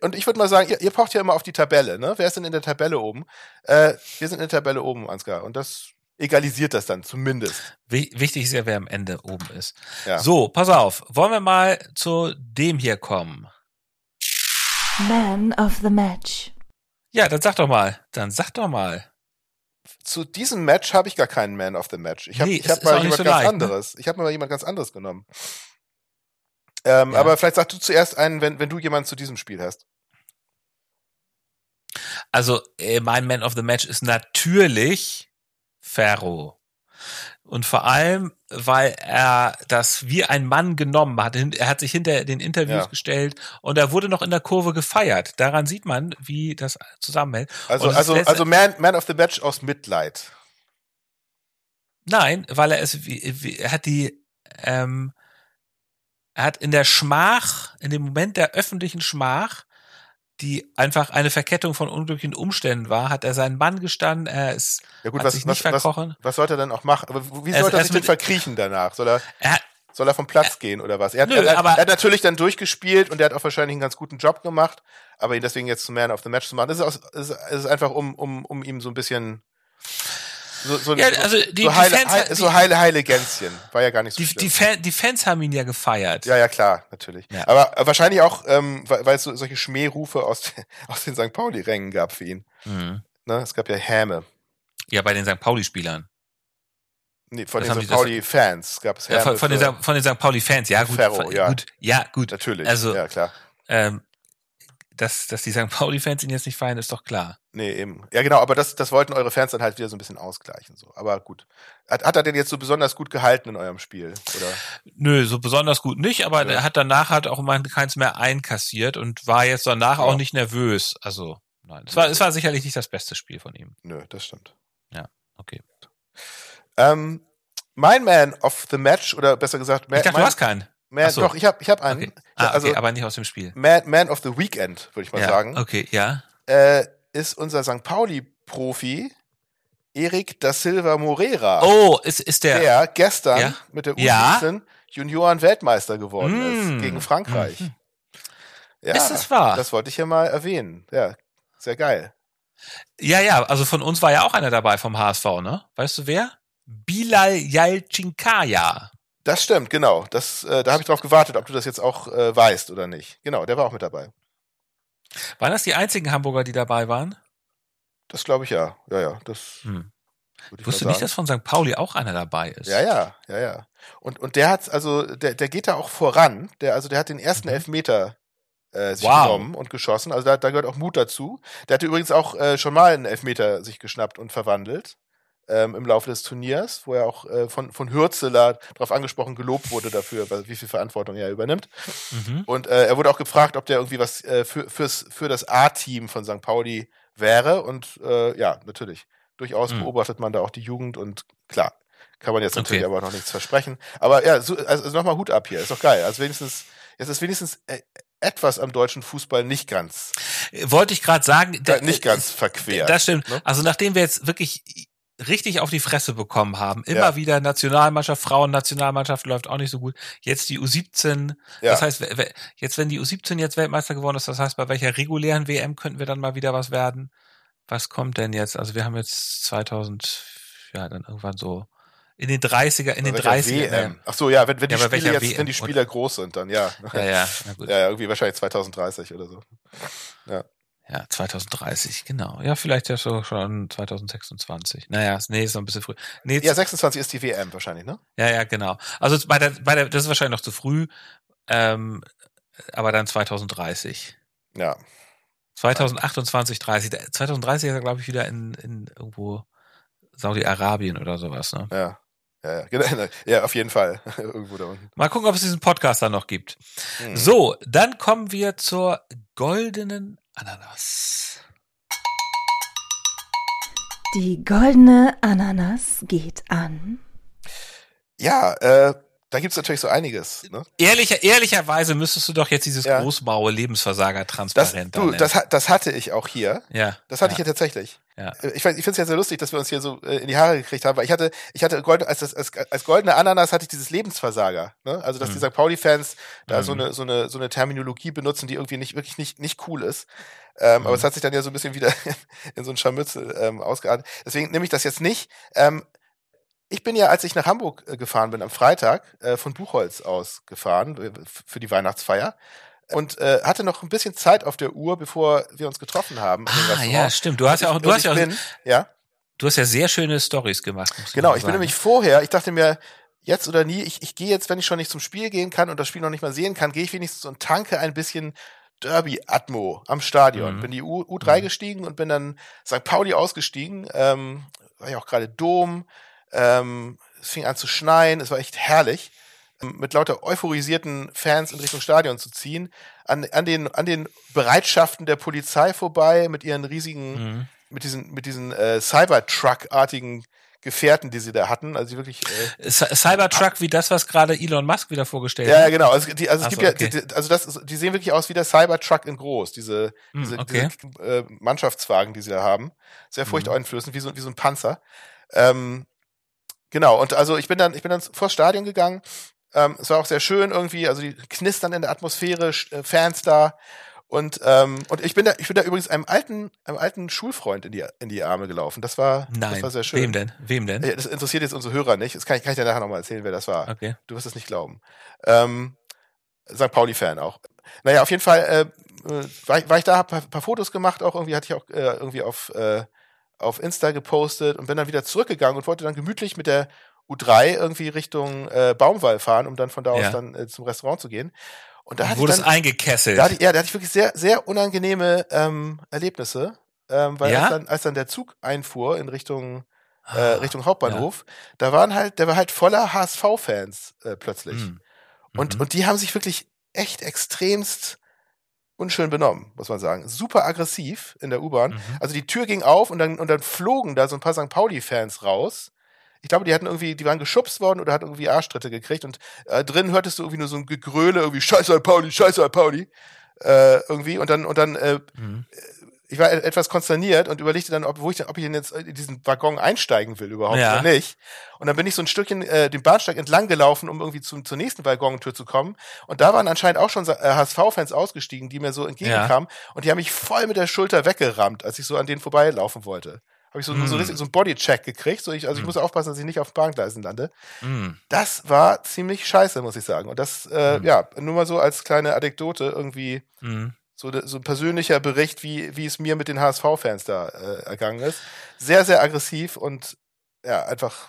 Speaker 3: Und ich würde mal sagen, ihr, ihr pocht ja immer auf die Tabelle, ne? Wer ist denn in der Tabelle oben? Äh, wir sind in der Tabelle oben, Ansgar. Und das egalisiert das dann zumindest.
Speaker 2: Wi- Wichtig ist ja, wer am Ende oben ist.
Speaker 3: Ja.
Speaker 2: So, pass auf. Wollen wir mal zu dem hier kommen?
Speaker 1: Man of the Match.
Speaker 2: Ja, dann sag doch mal. Dann sag doch mal.
Speaker 3: Zu diesem Match habe ich gar keinen Man of the Match. Ich habe
Speaker 2: Nee,
Speaker 3: ich hab mal jemand
Speaker 2: so
Speaker 3: ganz
Speaker 2: leicht, ne?
Speaker 3: anderes. Ich habe mal jemand ganz anderes genommen. Ähm,
Speaker 2: Ja.
Speaker 3: Aber vielleicht sagst du zuerst einen, wenn, wenn du jemanden zu diesem Spiel hast.
Speaker 2: Also äh, mein Man of the Match ist natürlich Ferro. Und vor allem, weil er das wie ein Mann genommen hat. Er hat sich hinter den Interviews
Speaker 3: Ja.
Speaker 2: gestellt und er wurde noch in der Kurve gefeiert. Daran sieht man, wie das zusammenhält.
Speaker 3: Also,
Speaker 2: das
Speaker 3: also, also Man, Man of the Match aus Mitleid.
Speaker 2: Nein, weil er es, wie, wie, er hat die, ähm, er hat in der Schmach, in dem Moment der öffentlichen Schmach, die einfach eine Verkettung von unglücklichen Umständen war, hat er seinen Mann gestanden, er ist,
Speaker 3: Ja gut,
Speaker 2: hat
Speaker 3: was,
Speaker 2: sich
Speaker 3: was,
Speaker 2: nicht
Speaker 3: was,
Speaker 2: verkrochen.
Speaker 3: was sollte er denn auch machen? Wie
Speaker 2: Er
Speaker 3: sollte er
Speaker 2: erst
Speaker 3: sich denn verkriechen danach? Soll er,
Speaker 2: Er
Speaker 3: soll er vom Platz gehen oder was? Er hat,
Speaker 2: Nö,
Speaker 3: er, er hat natürlich dann durchgespielt und er hat auch wahrscheinlich einen ganz guten Job gemacht, aber ihn deswegen jetzt zum Man of the Match zu machen, das ist, aus, ist, ist einfach um, um, um ihm so ein bisschen so, so,
Speaker 2: Ja, also die-
Speaker 3: so
Speaker 2: die
Speaker 3: heile,
Speaker 2: Fans-
Speaker 3: heile,
Speaker 2: die-
Speaker 3: so heile, heile Gänschen. War ja gar nicht so
Speaker 2: die,
Speaker 3: schlimm.
Speaker 2: die, Fan, die Fans haben ihn ja gefeiert.
Speaker 3: Ja, ja, klar, natürlich.
Speaker 2: Ja.
Speaker 3: Aber äh, wahrscheinlich auch, ähm, weil, weil es so, solche Schmährufe aus, aus den St. Pauli-Rängen gab für ihn.
Speaker 2: Mhm.
Speaker 3: Ne? Es gab ja Häme.
Speaker 2: Ja, bei den St. Pauli-Spielern.
Speaker 3: Nee, von
Speaker 2: Das
Speaker 3: den St.
Speaker 2: die-
Speaker 3: Pauli-Fans gab es Häme.
Speaker 2: Ja, von, von, den, von den St. Pauli-Fans, ja, gut.
Speaker 3: Ferro,
Speaker 2: von-
Speaker 3: ja.
Speaker 2: gut. Ja, gut.
Speaker 3: Natürlich,
Speaker 2: Also-
Speaker 3: ja, klar.
Speaker 2: Ähm, dass, dass die St. Pauli-Fans ihn jetzt nicht feiern, ist doch klar.
Speaker 3: Nee, eben. Ja, genau, aber das, das wollten eure Fans dann halt wieder so ein bisschen ausgleichen. So. Aber gut. Hat, hat er denn jetzt so besonders gut gehalten in eurem Spiel? Oder?
Speaker 2: Nö, so besonders gut nicht, aber
Speaker 3: Ja.
Speaker 2: er hat danach halt auch mal keins mehr einkassiert und war jetzt danach
Speaker 3: Ja.
Speaker 2: auch nicht nervös. Also, nein. Es war, es war sicherlich nicht das beste Spiel von ihm.
Speaker 3: Nö, das stimmt.
Speaker 2: Okay.
Speaker 3: Ähm, mein Man of the Match, oder besser gesagt, Man,
Speaker 2: Ich dachte,
Speaker 3: mein,
Speaker 2: du hast keinen.
Speaker 3: Man,
Speaker 2: so.
Speaker 3: doch, ich habe ich hab einen.
Speaker 2: Okay. Ah,
Speaker 3: also
Speaker 2: okay, aber nicht aus dem Spiel.
Speaker 3: Man, Man of the Weekend, würde ich mal
Speaker 2: ja.
Speaker 3: sagen,
Speaker 2: Okay, ja.
Speaker 3: äh, ist unser St. Pauli-Profi Erik da Silva Moreira.
Speaker 2: Oh, ist, ist der.
Speaker 3: der gestern
Speaker 2: Ja.
Speaker 3: mit der
Speaker 2: Ja.
Speaker 3: U17 Junioren-Weltmeister geworden
Speaker 2: Mm.
Speaker 3: ist gegen Frankreich.
Speaker 2: Mhm.
Speaker 3: Ja,
Speaker 2: Ist das wahr?
Speaker 3: Das wollte ich ja mal erwähnen. Ja, sehr geil.
Speaker 2: Ja, ja, also von uns war ja auch einer dabei vom HSV, ne? Weißt du wer? Bilal Yalcinkaya.
Speaker 3: Das stimmt, genau. Das, äh, da habe ich drauf gewartet, ob du das jetzt auch äh, weißt oder nicht. Genau, der war auch mit dabei.
Speaker 2: Waren das die einzigen Hamburger, die dabei waren?
Speaker 3: Das glaube ich ja. Ja, ja. Das
Speaker 2: Hm.
Speaker 3: ich
Speaker 2: Wusste nicht, dass von St. Pauli auch einer dabei ist.
Speaker 3: Ja, ja, ja, ja. Und, und der hat, also, der, der geht da auch voran. Der, also, der hat den ersten
Speaker 2: Mhm.
Speaker 3: Elfmeter äh, sich
Speaker 2: Wow.
Speaker 3: genommen und geschossen. Also, da, da gehört auch Mut dazu. Der hatte übrigens auch äh, schon mal einen Elfmeter sich geschnappt und verwandelt. Ähm, im Laufe des Turniers, wo er auch äh, von, von Hürzeler darauf angesprochen gelobt wurde dafür, weil- wie viel Verantwortung er übernimmt.
Speaker 2: Mhm.
Speaker 3: Und äh, er wurde auch gefragt, ob der irgendwie was äh, für, fürs, für das A-Team von St. Pauli wäre. Und äh, ja, natürlich. Durchaus
Speaker 2: Mhm.
Speaker 3: beobachtet man da auch die Jugend und klar, kann man jetzt natürlich
Speaker 2: Okay.
Speaker 3: aber noch nichts versprechen. Aber ja, so, also, also nochmal Hut ab hier, ist doch geil. Also wenigstens, jetzt ist wenigstens äh, etwas am deutschen Fußball nicht ganz,
Speaker 2: Wollte ich gerade sagen.
Speaker 3: äh,
Speaker 2: der-
Speaker 3: nicht ganz verquert.
Speaker 2: Das stimmt.
Speaker 3: ne?
Speaker 2: Also nachdem wir jetzt wirklich richtig auf die Fresse bekommen haben, immer
Speaker 3: Ja.
Speaker 2: wieder Nationalmannschaft, Frauen-Nationalmannschaft läuft auch nicht so gut. Jetzt die U17.
Speaker 3: Ja.
Speaker 2: Das heißt, jetzt wenn die U17 jetzt Weltmeister geworden ist, das heißt, bei welcher regulären WM könnten wir dann mal wieder was werden? Was kommt denn jetzt? Also wir haben jetzt 2000, ja, dann irgendwann so in den 30er, in den
Speaker 3: Welcher
Speaker 2: 30er.
Speaker 3: WM. Ach so, ja, wenn, wenn die
Speaker 2: Ja, aber
Speaker 3: Spiele
Speaker 2: welcher
Speaker 3: jetzt, wenn die? Spieler groß sind, dann ja.
Speaker 2: Ja, ja, gut.
Speaker 3: Ja, ja, irgendwie wahrscheinlich 2030 oder so.
Speaker 2: Ja, 2030, genau. Ja, vielleicht ja so schon 2026. Naja, nee, ist noch ein bisschen früh. Nee,
Speaker 3: Ja, 26 ist die WM wahrscheinlich, ne?
Speaker 2: Ja, ja, genau. Also bei der, bei der, das ist wahrscheinlich noch zu früh, ähm, aber dann 2030.
Speaker 3: Ja.
Speaker 2: 2028, 30. 2030 ist er, glaube ich, wieder in, in irgendwo Saudi-Arabien oder sowas. Ne?
Speaker 3: Ja. Ja, ja, genau, ja, auf jeden Fall. Irgendwo da unten.
Speaker 2: Mal gucken, ob es diesen Podcast dann noch gibt.
Speaker 3: Hm.
Speaker 2: So, dann kommen wir zur goldenen Ananas.
Speaker 1: Die goldene Ananas geht an.
Speaker 3: Ja, äh, da gibt's natürlich so einiges. Ne?
Speaker 2: Ehrlicher, ehrlicherweise müsstest du doch jetzt dieses
Speaker 3: Ja.
Speaker 2: großmaue Lebensversager
Speaker 3: Das,
Speaker 2: transparent
Speaker 3: du, das, das hatte ich auch hier.
Speaker 2: ja.
Speaker 3: Das hatte
Speaker 2: ja.
Speaker 3: ich ja tatsächlich.
Speaker 2: Ja.
Speaker 3: Ich, ich finde es ja sehr lustig, dass wir uns hier so äh, in die Haare gekriegt haben, weil ich hatte, ich hatte gold, als, das- als, als goldene Ananas hatte ich dieses Lebensversager. Ne? Also dass
Speaker 2: Mhm.
Speaker 3: die St. Pauli-Fans da
Speaker 2: Mhm.
Speaker 3: so eine so eine so eine Terminologie benutzen, die irgendwie nicht wirklich nicht nicht cool ist. Ähm,
Speaker 2: Mhm.
Speaker 3: Aber es hat sich dann ja so ein bisschen wieder in so ein Scharmützel ähm, ausgeartet. Deswegen nehme ich das jetzt nicht. Ähm, ich bin ja, als ich nach Hamburg äh, gefahren bin am Freitag, äh, von Buchholz aus gefahren äh, für die Weihnachtsfeier und äh, hatte noch ein bisschen Zeit auf der Uhr, bevor wir uns getroffen haben.
Speaker 2: Ah, ja, stimmt. Du hast ja auch, du hast ja auch,
Speaker 3: bin, ja.
Speaker 2: du hast ja sehr schöne Stories gemacht.
Speaker 3: Genau, ich bin nämlich vorher, ich dachte mir, jetzt oder nie, ich, ich gehe jetzt, wenn ich schon nicht zum Spiel gehen kann und das Spiel noch nicht mal sehen kann, gehe ich wenigstens und tanke ein bisschen Derby-Atmo am Stadion.
Speaker 2: Mhm.
Speaker 3: Bin die U, U3
Speaker 2: Mhm.
Speaker 3: gestiegen und bin dann St. Pauli ausgestiegen. Ähm, war ja auch gerade Dom. Ähm, es fing an zu schneien. Es war echt herrlich, ähm, mit lauter euphorisierten Fans in Richtung Stadion zu ziehen. An, an, den, an den Bereitschaften der Polizei vorbei mit ihren riesigen
Speaker 2: Mhm.
Speaker 3: mit diesen, mit diesen äh, Cybertruck-artigen Gefährten, die sie da hatten. Also wirklich. Äh,
Speaker 2: Cy- Cybertruck wie das, was gerade Elon Musk wieder vorgestellt
Speaker 3: ja, ja,
Speaker 2: hat.
Speaker 3: genau. Also, die, also es
Speaker 2: Ach
Speaker 3: gibt
Speaker 2: so,
Speaker 3: ja,
Speaker 2: okay.
Speaker 3: die, also das, ist- die sehen wirklich aus wie der Cybertruck in groß. Diese,
Speaker 2: Hm,
Speaker 3: diese,
Speaker 2: okay.
Speaker 3: diese äh, Mannschaftswagen, die sie da haben, sehr
Speaker 2: Mhm.
Speaker 3: furchteinflößend, wie so, wie so ein Panzer. Ähm, genau. Und also ich bin dann, ich bin dann vors Stadion gegangen. Ähm, es war auch sehr schön irgendwie. Also die knistern in der Atmosphäre, äh, Fans da. Und, ähm, und ich bin da, ich bin da übrigens einem alten, einem alten Schulfreund in die, in die Arme gelaufen. Das war,
Speaker 2: Nein.
Speaker 3: das war sehr schön.
Speaker 2: Wem denn? Wem denn?
Speaker 3: Äh, Das interessiert jetzt unsere Hörer nicht. Das kann ich, kann ich dir nachher nochmal erzählen, wer das war.
Speaker 2: Okay.
Speaker 3: Du wirst es nicht glauben. Ähm, St. Pauli-Fan auch. Naja, auf jeden Fall äh, äh, war, ich, war ich da, hab ein paar Fotos gemacht, auch irgendwie hatte ich auch äh, irgendwie auf, äh, auf Insta gepostet und bin dann wieder zurückgegangen und wollte dann gemütlich mit der U3 irgendwie Richtung äh, Baumwall fahren, um dann von da aus
Speaker 2: Ja.
Speaker 3: dann äh, zum Restaurant zu gehen. Und da hatte
Speaker 2: Wurde
Speaker 3: ich
Speaker 2: es
Speaker 3: dann,
Speaker 2: eingekesselt.
Speaker 3: da hatte ja, da hatte ich wirklich sehr, sehr unangenehme ähm, Erlebnisse, ähm, weil
Speaker 2: Ja?
Speaker 3: als, dann, als dann der Zug einfuhr in Richtung äh,
Speaker 2: Ah,
Speaker 3: Richtung Hauptbahnhof, da waren halt, der war halt voller HSV-Fans äh, plötzlich.
Speaker 2: hm.
Speaker 3: Und,
Speaker 2: Mhm.
Speaker 3: und die haben sich wirklich echt extremst unschön benommen, muss man sagen. Super aggressiv in der U-Bahn.
Speaker 2: Mhm.
Speaker 3: Also die Tür ging auf und dann, und dann flogen da so ein paar St. Pauli-Fans raus. Ich glaube, die hatten irgendwie, die waren geschubst worden oder hatten irgendwie Arschtritte gekriegt und äh, drin hörtest du irgendwie nur so ein Gegröle, irgendwie Scheiße. Pauli, Scheiße. Pauli. Äh, irgendwie und dann, und dann, äh,
Speaker 2: Mhm.
Speaker 3: Ich war e- etwas konsterniert und überlegte dann, ob, wo ich, denn- ob ich denn jetzt in diesen Waggon einsteigen will überhaupt
Speaker 2: Ja.
Speaker 3: oder nicht. Und dann bin ich so ein Stückchen äh, den Bahnsteig entlang gelaufen, um irgendwie zum, zur nächsten Waggontür zu kommen. Und da waren anscheinend auch schon äh, HSV-Fans ausgestiegen, die mir so entgegenkamen. Und die haben mich voll mit der Schulter weggerammt, als ich so an denen vorbeilaufen wollte. Habe ich so, so,
Speaker 2: Mm.
Speaker 3: richtig so einen Bodycheck gekriegt. So ich, also ich
Speaker 2: Mm.
Speaker 3: muss aufpassen, dass ich nicht auf Bahngleisen lande.
Speaker 2: Mhm.
Speaker 3: Das war ziemlich scheiße, muss ich sagen. Und das, äh,
Speaker 2: Mm.
Speaker 3: ja, nur mal so als kleine Anekdote irgendwie. So, so ein persönlicher Bericht, wie, wie es mir mit den HSV-Fans da äh, ergangen ist. Sehr, sehr aggressiv und ja, einfach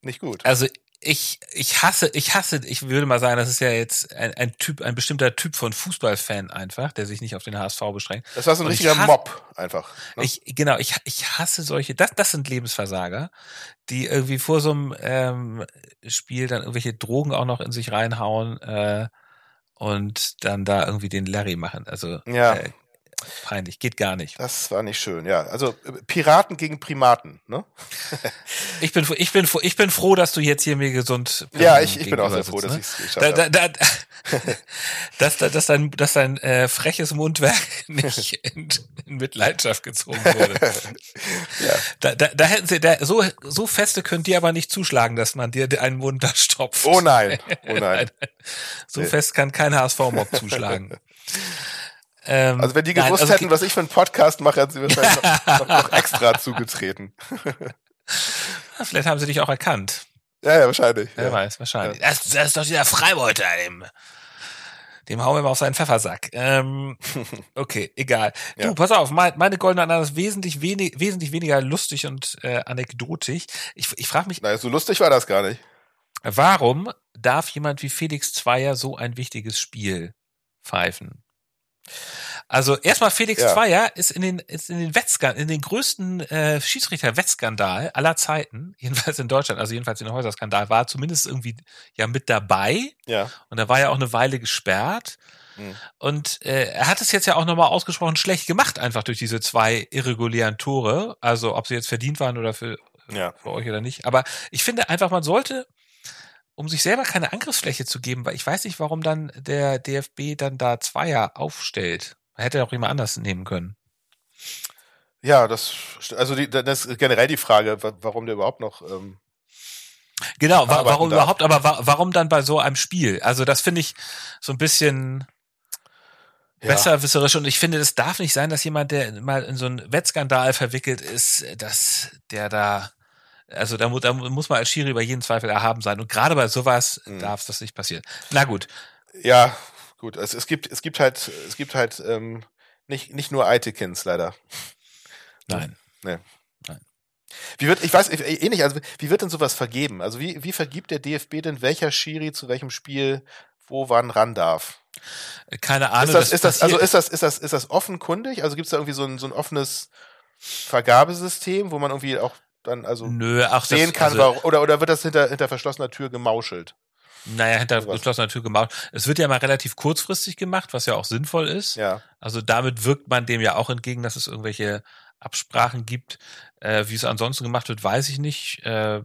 Speaker 3: nicht gut.
Speaker 2: Also ich, ich hasse, ich hasse, ich würde mal sagen, das ist ja jetzt ein, ein Typ, ein bestimmter Typ von Fußballfan einfach, der sich nicht auf den HSV beschränkt.
Speaker 3: Das war so ein
Speaker 2: und ich
Speaker 3: richtiger
Speaker 2: hasse-
Speaker 3: Mob einfach. Ne?
Speaker 2: Ich, genau, ich, ich hasse solche, das, das sind Lebensversager, die irgendwie vor so einem ähm, Spiel dann irgendwelche Drogen auch noch in sich reinhauen äh, und dann da irgendwie den Larry machen. Also
Speaker 3: Ja.
Speaker 2: äh, peinlich, geht gar nicht.
Speaker 3: Das war nicht schön, ja. Also äh, Piraten gegen Primaten, ne?
Speaker 2: Ich bin, froh- ich bin, froh- ich bin froh, dass du jetzt hier mir gesund.
Speaker 3: Ja,
Speaker 2: ähm,
Speaker 3: ich, ich bin auch sehr froh, dass
Speaker 2: ne?
Speaker 3: ich es geschafft habe.
Speaker 2: da, da, dass, da- dass dein, dass dein äh, freches Mundwerk nicht in, in Mitleidenschaft gezogen wurde.
Speaker 3: Ja.
Speaker 2: Da, da, da hätten sie, da, so, so feste könnt ihr aber nicht zuschlagen, dass man dir einen Mund da stopft.
Speaker 3: Oh nein, oh nein.
Speaker 2: So fest kann kein HSV-Mob zuschlagen. Ähm,
Speaker 3: Also wenn die
Speaker 2: nein,
Speaker 3: gewusst
Speaker 2: also,
Speaker 3: hätten, was ich für einen Podcast mache, hätten sie wahrscheinlich noch, noch, noch extra zugetreten.
Speaker 2: Vielleicht haben sie dich auch erkannt.
Speaker 3: Ja, ja, wahrscheinlich.
Speaker 2: Wer
Speaker 3: Ja.
Speaker 2: weiß, wahrscheinlich. Das, das ist doch dieser Freibeuter, dem, dem hauen wir mal auf seinen Pfeffersack. Ähm, okay, egal. Du,
Speaker 3: Ja.
Speaker 2: pass auf, mein, meine goldene Ananas ist wesentlich, wenig, wesentlich weniger lustig und äh, anekdotisch. Ich, ich frage mich,
Speaker 3: Naja, so lustig war das gar nicht.
Speaker 2: warum darf jemand wie Felix Zweier so ein wichtiges Spiel pfeifen? Also erstmal Felix
Speaker 3: Ja.
Speaker 2: Zweier ist in den ist in den Wettskandal, in den größten äh, Schiedsrichter-Wettskandal aller Zeiten, jedenfalls in Deutschland, also jedenfalls in den Häuserskandal, war zumindest irgendwie ja mit dabei
Speaker 3: Ja.
Speaker 2: und er war ja auch eine Weile gesperrt.
Speaker 3: Mhm.
Speaker 2: Und äh, er hat es jetzt ja auch nochmal ausgesprochen schlecht gemacht, einfach durch diese zwei irregulären Tore. Also ob sie jetzt verdient waren oder für,
Speaker 3: Ja.
Speaker 2: für euch oder nicht. Aber ich finde einfach, man sollte, um sich selber keine Angriffsfläche zu geben, weil ich weiß nicht, warum dann der DFB dann da Zweier aufstellt. Man hätte auch jemand anders nehmen können.
Speaker 3: Ja, das, also die, das ist generell die Frage, wa- warum der überhaupt noch, ähm,
Speaker 2: Genau, wa warum
Speaker 3: darf.
Speaker 2: überhaupt, aber wa warum dann bei so einem Spiel? Also das finde ich so ein bisschen
Speaker 3: ja.
Speaker 2: besserwisserisch und ich finde, es darf nicht sein, dass jemand, der mal in so einen Wettskandal verwickelt ist, dass der da, also da, da muss man als Schiri über jeden Zweifel erhaben sein und gerade bei sowas
Speaker 3: Mhm.
Speaker 2: darf das nicht passieren. Na gut,
Speaker 3: Ja, gut. Es, es gibt, es gibt halt, es gibt halt ähm, nicht, nicht nur Eitekins leider.
Speaker 2: nein.
Speaker 3: Wie wird, ich weiß, eh nicht, also wie wird denn sowas vergeben? Also wie, wie vergibt der DFB denn welcher Schiri zu welchem Spiel wo wann ran darf?
Speaker 2: Keine Ahnung.
Speaker 3: Ist das, ist das, also ist das, ist das, ist das offenkundig? Also gibt es da irgendwie so ein, so ein offenes Vergabesystem, wo man irgendwie auch dann also
Speaker 2: Nö, ach,
Speaker 3: sehen
Speaker 2: das,
Speaker 3: kann,
Speaker 2: also,
Speaker 3: oder, oder wird das hinter, hinter verschlossener Tür gemauschelt?
Speaker 2: Naja, hinter
Speaker 3: Sowas.
Speaker 2: geschlossener Tür gemacht. Es wird ja mal relativ kurzfristig gemacht, was ja auch sinnvoll ist.
Speaker 3: Ja.
Speaker 2: Also damit wirkt man dem ja auch entgegen, dass es irgendwelche Absprachen gibt. Äh, wie es ansonsten gemacht wird, weiß ich nicht. Äh,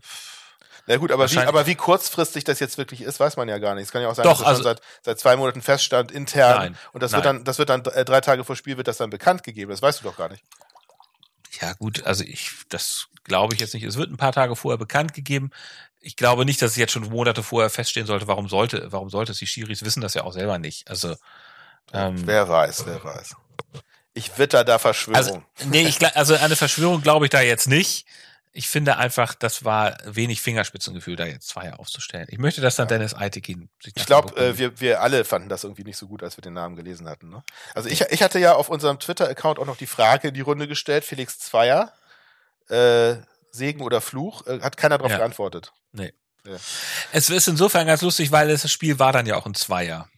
Speaker 3: Na gut, aber wie, aber wie kurzfristig das jetzt wirklich ist, weiß man ja gar nicht. Es kann ja auch sein,
Speaker 2: Doch,
Speaker 3: dass es
Speaker 2: also-
Speaker 3: seit, seit zwei Monaten feststand, intern.
Speaker 2: Nein,
Speaker 3: und das
Speaker 2: nein.
Speaker 3: wird dann, das wird dann äh, drei Tage vor Spiel wird das dann bekannt gegeben. Das weißt du doch gar nicht.
Speaker 2: Ja gut, also ich, das glaube ich jetzt nicht. Es wird ein paar Tage vorher bekannt gegeben. Ich glaube nicht, dass es jetzt schon Monate vorher feststehen sollte. Warum sollte, warum sollte es? Die Schiris wissen das ja auch selber nicht. Also, ähm,
Speaker 3: Wer weiß, wer weiß. Ich witter da Verschwörung.
Speaker 2: Also, nee, ich, also eine Verschwörung glaube ich da jetzt nicht. Ich finde einfach, das war wenig Fingerspitzengefühl, da jetzt zwei aufzustellen. Ich möchte, dass dann Dennis Eitekin sich
Speaker 3: Ich glaube, äh, wir, wir alle fanden das irgendwie nicht so gut, als wir den Namen gelesen hatten. Ne? Also ich, ich hatte ja auf unserem Twitter-Account auch noch die Frage in die Runde gestellt, Felix Zweier, äh, Segen oder Fluch, äh, hat keiner darauf
Speaker 2: Ja.
Speaker 3: geantwortet.
Speaker 2: Es ist insofern ganz lustig, weil das Spiel war dann ja auch ein Zweier.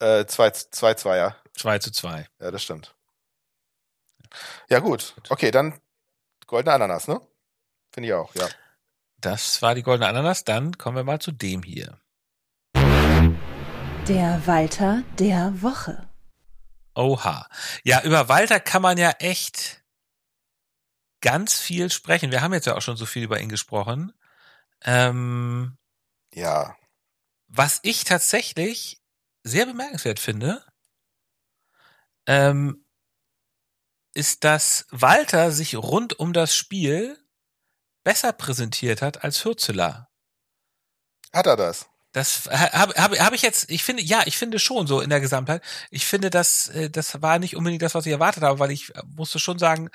Speaker 3: Äh, zwei, zwei Zweier,
Speaker 2: Zwei zu zwei.
Speaker 3: ja, das stimmt. Ja gut, okay, dann goldene Ananas, ne? Finde ich auch, ja.
Speaker 2: Das war die goldene Ananas. Dann kommen wir mal zu dem hier.
Speaker 1: Der Walter der Woche.
Speaker 2: Oha. Ja, über Walter kann man ja echt ganz viel sprechen. Wir haben jetzt ja auch schon so viel über ihn gesprochen. Ähm,
Speaker 3: Ja,
Speaker 2: was ich tatsächlich sehr bemerkenswert finde, ähm, ist, dass Walter sich rund um das Spiel besser präsentiert hat als Hürzeler.
Speaker 3: hat er das?
Speaker 2: Das habe hab, hab ich jetzt, ich finde, ja, ich finde schon so in der Gesamtheit. Ich finde, das, äh, das war nicht unbedingt das, was ich erwartet habe, weil ich äh, musste schon sagen,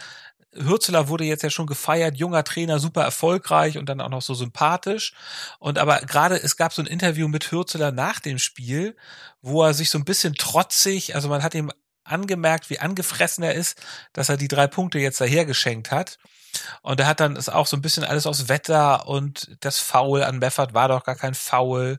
Speaker 2: Hürzeler wurde jetzt ja schon gefeiert, junger Trainer, super erfolgreich und dann auch noch so sympathisch. Und aber gerade, es gab so ein Interview mit Hürzeler nach dem Spiel, wo er sich so ein bisschen trotzig, also man hat ihm angemerkt, wie angefressen er ist, dass er die drei Punkte jetzt daher geschenkt hat. Und er hat dann ist auch so ein bisschen alles aus Wetter und das Foul an Meffert war doch gar kein Foul.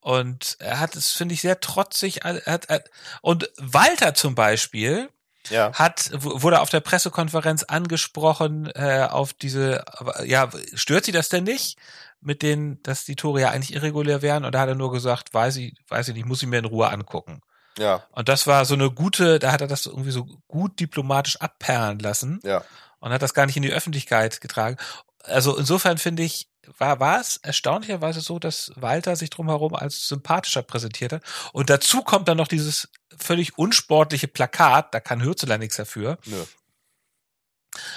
Speaker 2: Und er hat es, finde ich, sehr trotzig. Er hat, er, und Walter zum Beispiel
Speaker 3: Ja.
Speaker 2: hat, wurde auf der Pressekonferenz angesprochen äh, auf diese, ja, stört sie das denn nicht? Mit denen, dass die Tore ja eigentlich irregulär wären. Und da hat er nur gesagt, weiß ich, weiß ich nicht, muss ich mir in Ruhe angucken.
Speaker 3: Ja,
Speaker 2: Und das war so eine gute, da hat er das irgendwie so gut diplomatisch abperlen lassen
Speaker 3: ja.
Speaker 2: und hat das gar nicht in die Öffentlichkeit getragen. Also insofern finde ich, war, war es erstaunlicherweise so, dass Walter sich drumherum als sympathischer präsentiert hat. Und dazu kommt dann noch dieses völlig unsportliche Plakat, da kann Hürzeler nichts dafür.
Speaker 3: Nö.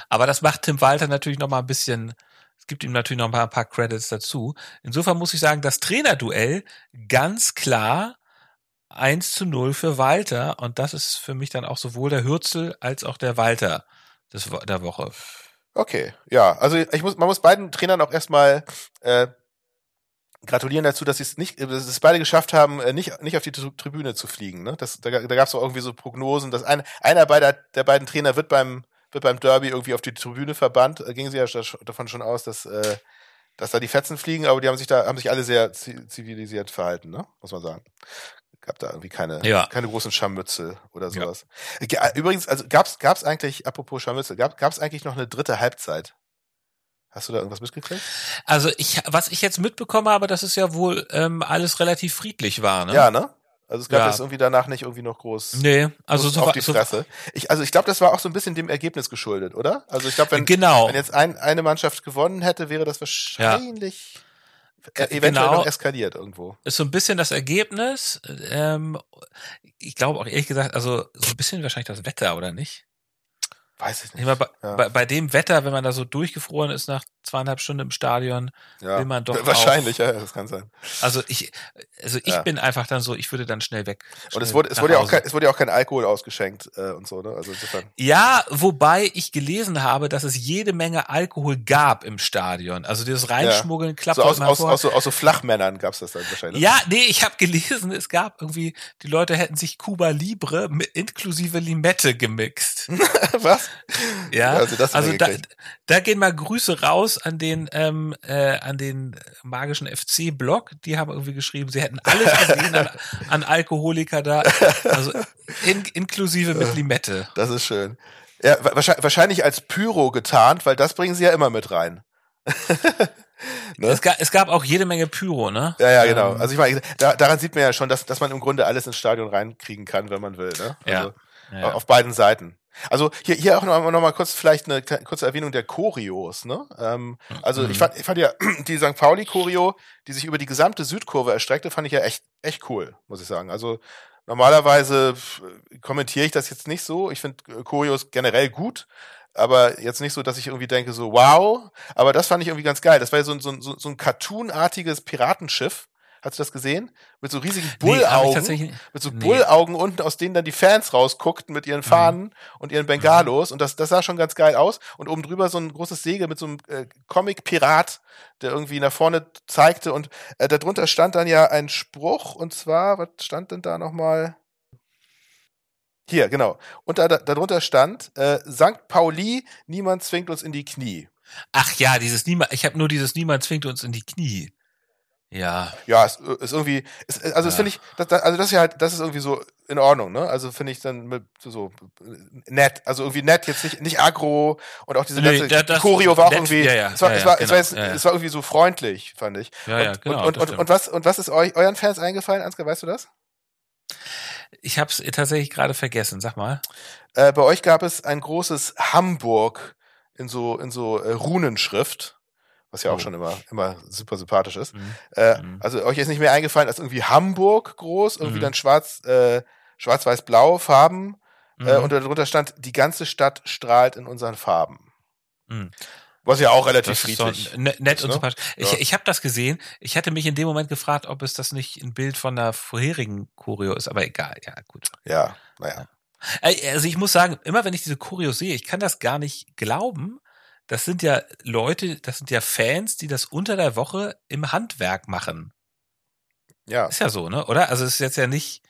Speaker 2: Aber das macht Tim Walter natürlich noch mal ein bisschen, es gibt ihm natürlich noch mal ein paar Credits dazu. Insofern muss ich sagen, das Trainerduell ganz klar 1 zu 0 für Walter. Und das ist für mich dann auch sowohl der Hürzel als auch der Walter des, der Woche.
Speaker 3: Okay, ja, also ich muss, man muss beiden Trainern auch erstmal äh, gratulieren dazu, dass sie es nicht, dass es beide geschafft haben, äh, nicht, nicht auf die Tri- Tribüne zu fliegen. Ne? Das, da da gab es auch irgendwie so Prognosen, dass ein, einer beider, der beiden Trainer wird beim, wird beim Derby irgendwie auf die Tribüne verbannt. Da gingen sie ja davon schon aus, dass, äh, dass da die Fetzen fliegen, aber die haben sich da, haben sich alle sehr zi- zivilisiert verhalten, ne? muss man sagen. Gab da irgendwie keine,
Speaker 2: Ja.
Speaker 3: keine großen Scharmützel oder
Speaker 2: Ja.
Speaker 3: sowas. Ge- Übrigens, also gab's, gab's eigentlich, apropos Scharmützel, gab, gab's eigentlich noch eine dritte Halbzeit? Hast du da irgendwas mitgekriegt?
Speaker 2: Also ich, was ich jetzt mitbekommen habe, dass es ja wohl ähm, alles relativ friedlich war, ne?
Speaker 3: Ja, ne? Also es gab
Speaker 2: Ja.
Speaker 3: jetzt irgendwie danach nicht irgendwie noch groß,
Speaker 2: Nee, also
Speaker 3: groß
Speaker 2: so,
Speaker 3: auf die
Speaker 2: so
Speaker 3: Fresse. Ich, also ich glaube, das war auch so ein bisschen dem Ergebnis geschuldet, oder? Also ich glaube, wenn,
Speaker 2: genau.
Speaker 3: wenn jetzt ein, eine Mannschaft gewonnen hätte, wäre das wahrscheinlich äh, eventuell
Speaker 2: Genau.
Speaker 3: noch eskaliert irgendwo.
Speaker 2: ist so ein bisschen das Ergebnis. Ähm, ich glaube auch ehrlich gesagt, also so ein bisschen wahrscheinlich das Wetter, oder nicht?
Speaker 3: Weiß ich
Speaker 2: Ich
Speaker 3: nicht.
Speaker 2: bei,
Speaker 3: Ja.
Speaker 2: bei, bei dem Wetter, wenn man da so durchgefroren ist nach zweieinhalb Stunden im Stadion,
Speaker 3: Ja.
Speaker 2: will man doch
Speaker 3: Wahrscheinlich, ja, das kann sein.
Speaker 2: also ich, also ich
Speaker 3: Ja.
Speaker 2: bin einfach dann so, ich würde dann schnell weg.
Speaker 3: Und
Speaker 2: schnell
Speaker 3: es wurde, es wurde ja auch kein, es wurde ja auch kein Alkohol ausgeschenkt äh, und so, ne? Also insofern.
Speaker 2: Ja, wobei ich gelesen habe, dass es jede Menge Alkohol gab im Stadion. Also dieses Reinschmuggeln klappt
Speaker 3: So aus, aus,
Speaker 2: vor.
Speaker 3: aus, so, aus so Flachmännern gab's das dann wahrscheinlich.
Speaker 2: Ja, nee, ich habe gelesen, es gab irgendwie, die Leute hätten sich Cuba Libre mit, inklusive Limette gemixt.
Speaker 3: Was?
Speaker 2: Ja,
Speaker 3: Also das
Speaker 2: also da. Da gehen mal Grüße raus an den ähm, äh, an den magischen FC-Blog. Die haben irgendwie geschrieben, sie hätten alles gesehen an, an Alkoholiker da, also in, inklusive mit Limette.
Speaker 3: Das ist schön. Ja, wahrscheinlich als Pyro getarnt, weil das bringen sie ja immer mit rein.
Speaker 2: ne? es, gab, es gab auch jede Menge Pyro, ne?
Speaker 3: Ja, ja, genau. Ähm, also ich meine, da, daran sieht man ja schon, dass, dass man im Grunde alles ins Stadion reinkriegen kann, wenn man will, ne? Also
Speaker 2: ja. ja.
Speaker 3: Auf beiden Seiten. Also hier, hier auch noch, noch mal kurz vielleicht eine kurze Erwähnung der Choreos. Ne? Ähm, also mhm. ich, fand, ich fand ja die St. Pauli Choreo, die sich über die gesamte Südkurve erstreckte, fand ich ja echt echt cool, muss ich sagen. Also normalerweise kommentiere ich das jetzt nicht so. Ich finde Choreos generell gut, aber jetzt nicht so, dass ich irgendwie denke so wow. Aber das fand ich irgendwie ganz geil. Das war ja so, so, so, so ein cartoonartiges Piratenschiff Hast du das gesehen? Mit so riesigen Bullaugen. Nee, mit so nee. Bullaugen unten, aus denen dann die Fans rausguckten mit ihren mhm. Fahnen mhm. und ihren Bengalos. Und das, das sah schon ganz geil aus. Und oben drüber so ein großes Segel mit so einem äh, Comic-Pirat, der irgendwie nach vorne zeigte. Und äh, darunter stand dann ja ein Spruch. Und zwar, was stand denn da nochmal? Hier, genau. Und da, da, darunter stand, äh, St. Pauli, niemand zwingt uns in die Knie.
Speaker 2: Ach ja, dieses niemand, ich habe nur dieses niemand zwingt uns in die Knie. Ja.
Speaker 3: Ja, ist, ist irgendwie, ist, also ja. das finde ich, das, also das ist ja halt, das ist irgendwie so in Ordnung, ne? Also finde ich dann mit, so nett, also irgendwie nett, jetzt nicht, nicht aggro und auch diese
Speaker 2: nee, letzte
Speaker 3: das, Choreo war auch nett, irgendwie, ja, ja, es, war, es, war, genau, es, war jetzt, es war irgendwie so freundlich, fand ich.
Speaker 2: Ja, ja, genau.
Speaker 3: Und, und, und, und, was, und was ist euch, euren Fans eingefallen, Ansgar, weißt du das?
Speaker 2: Ich habe es tatsächlich gerade vergessen, sag mal.
Speaker 3: Äh, bei euch gab es ein großes Hamburg in so, in so äh, Runenschrift was ja auch oh. schon immer, immer super sympathisch ist. Mhm. Äh, mhm. also euch ist nicht mehr eingefallen als irgendwie Hamburg groß, irgendwie mhm. dann schwarz, äh, schwarz-weiß-blau Farben äh, mhm. und darunter stand, die ganze Stadt strahlt in unseren Farben. Mhm. Was ja auch relativ friedlich
Speaker 2: so ne, nett ist, und ne? sympathisch. Ich, ja. ich habe das gesehen. Ich hatte mich in dem Moment gefragt, ob es das nicht ein Bild von der vorherigen Choreo ist, aber egal, ja, gut.
Speaker 3: Ja, naja.
Speaker 2: Also ich muss sagen, immer wenn ich diese Choreo sehe, ich kann das gar nicht glauben, das sind ja Leute, das sind ja Fans, die das unter der Woche im Handwerk machen. Ja. Ist ja so, ne? Oder? Also es ist jetzt ja nicht.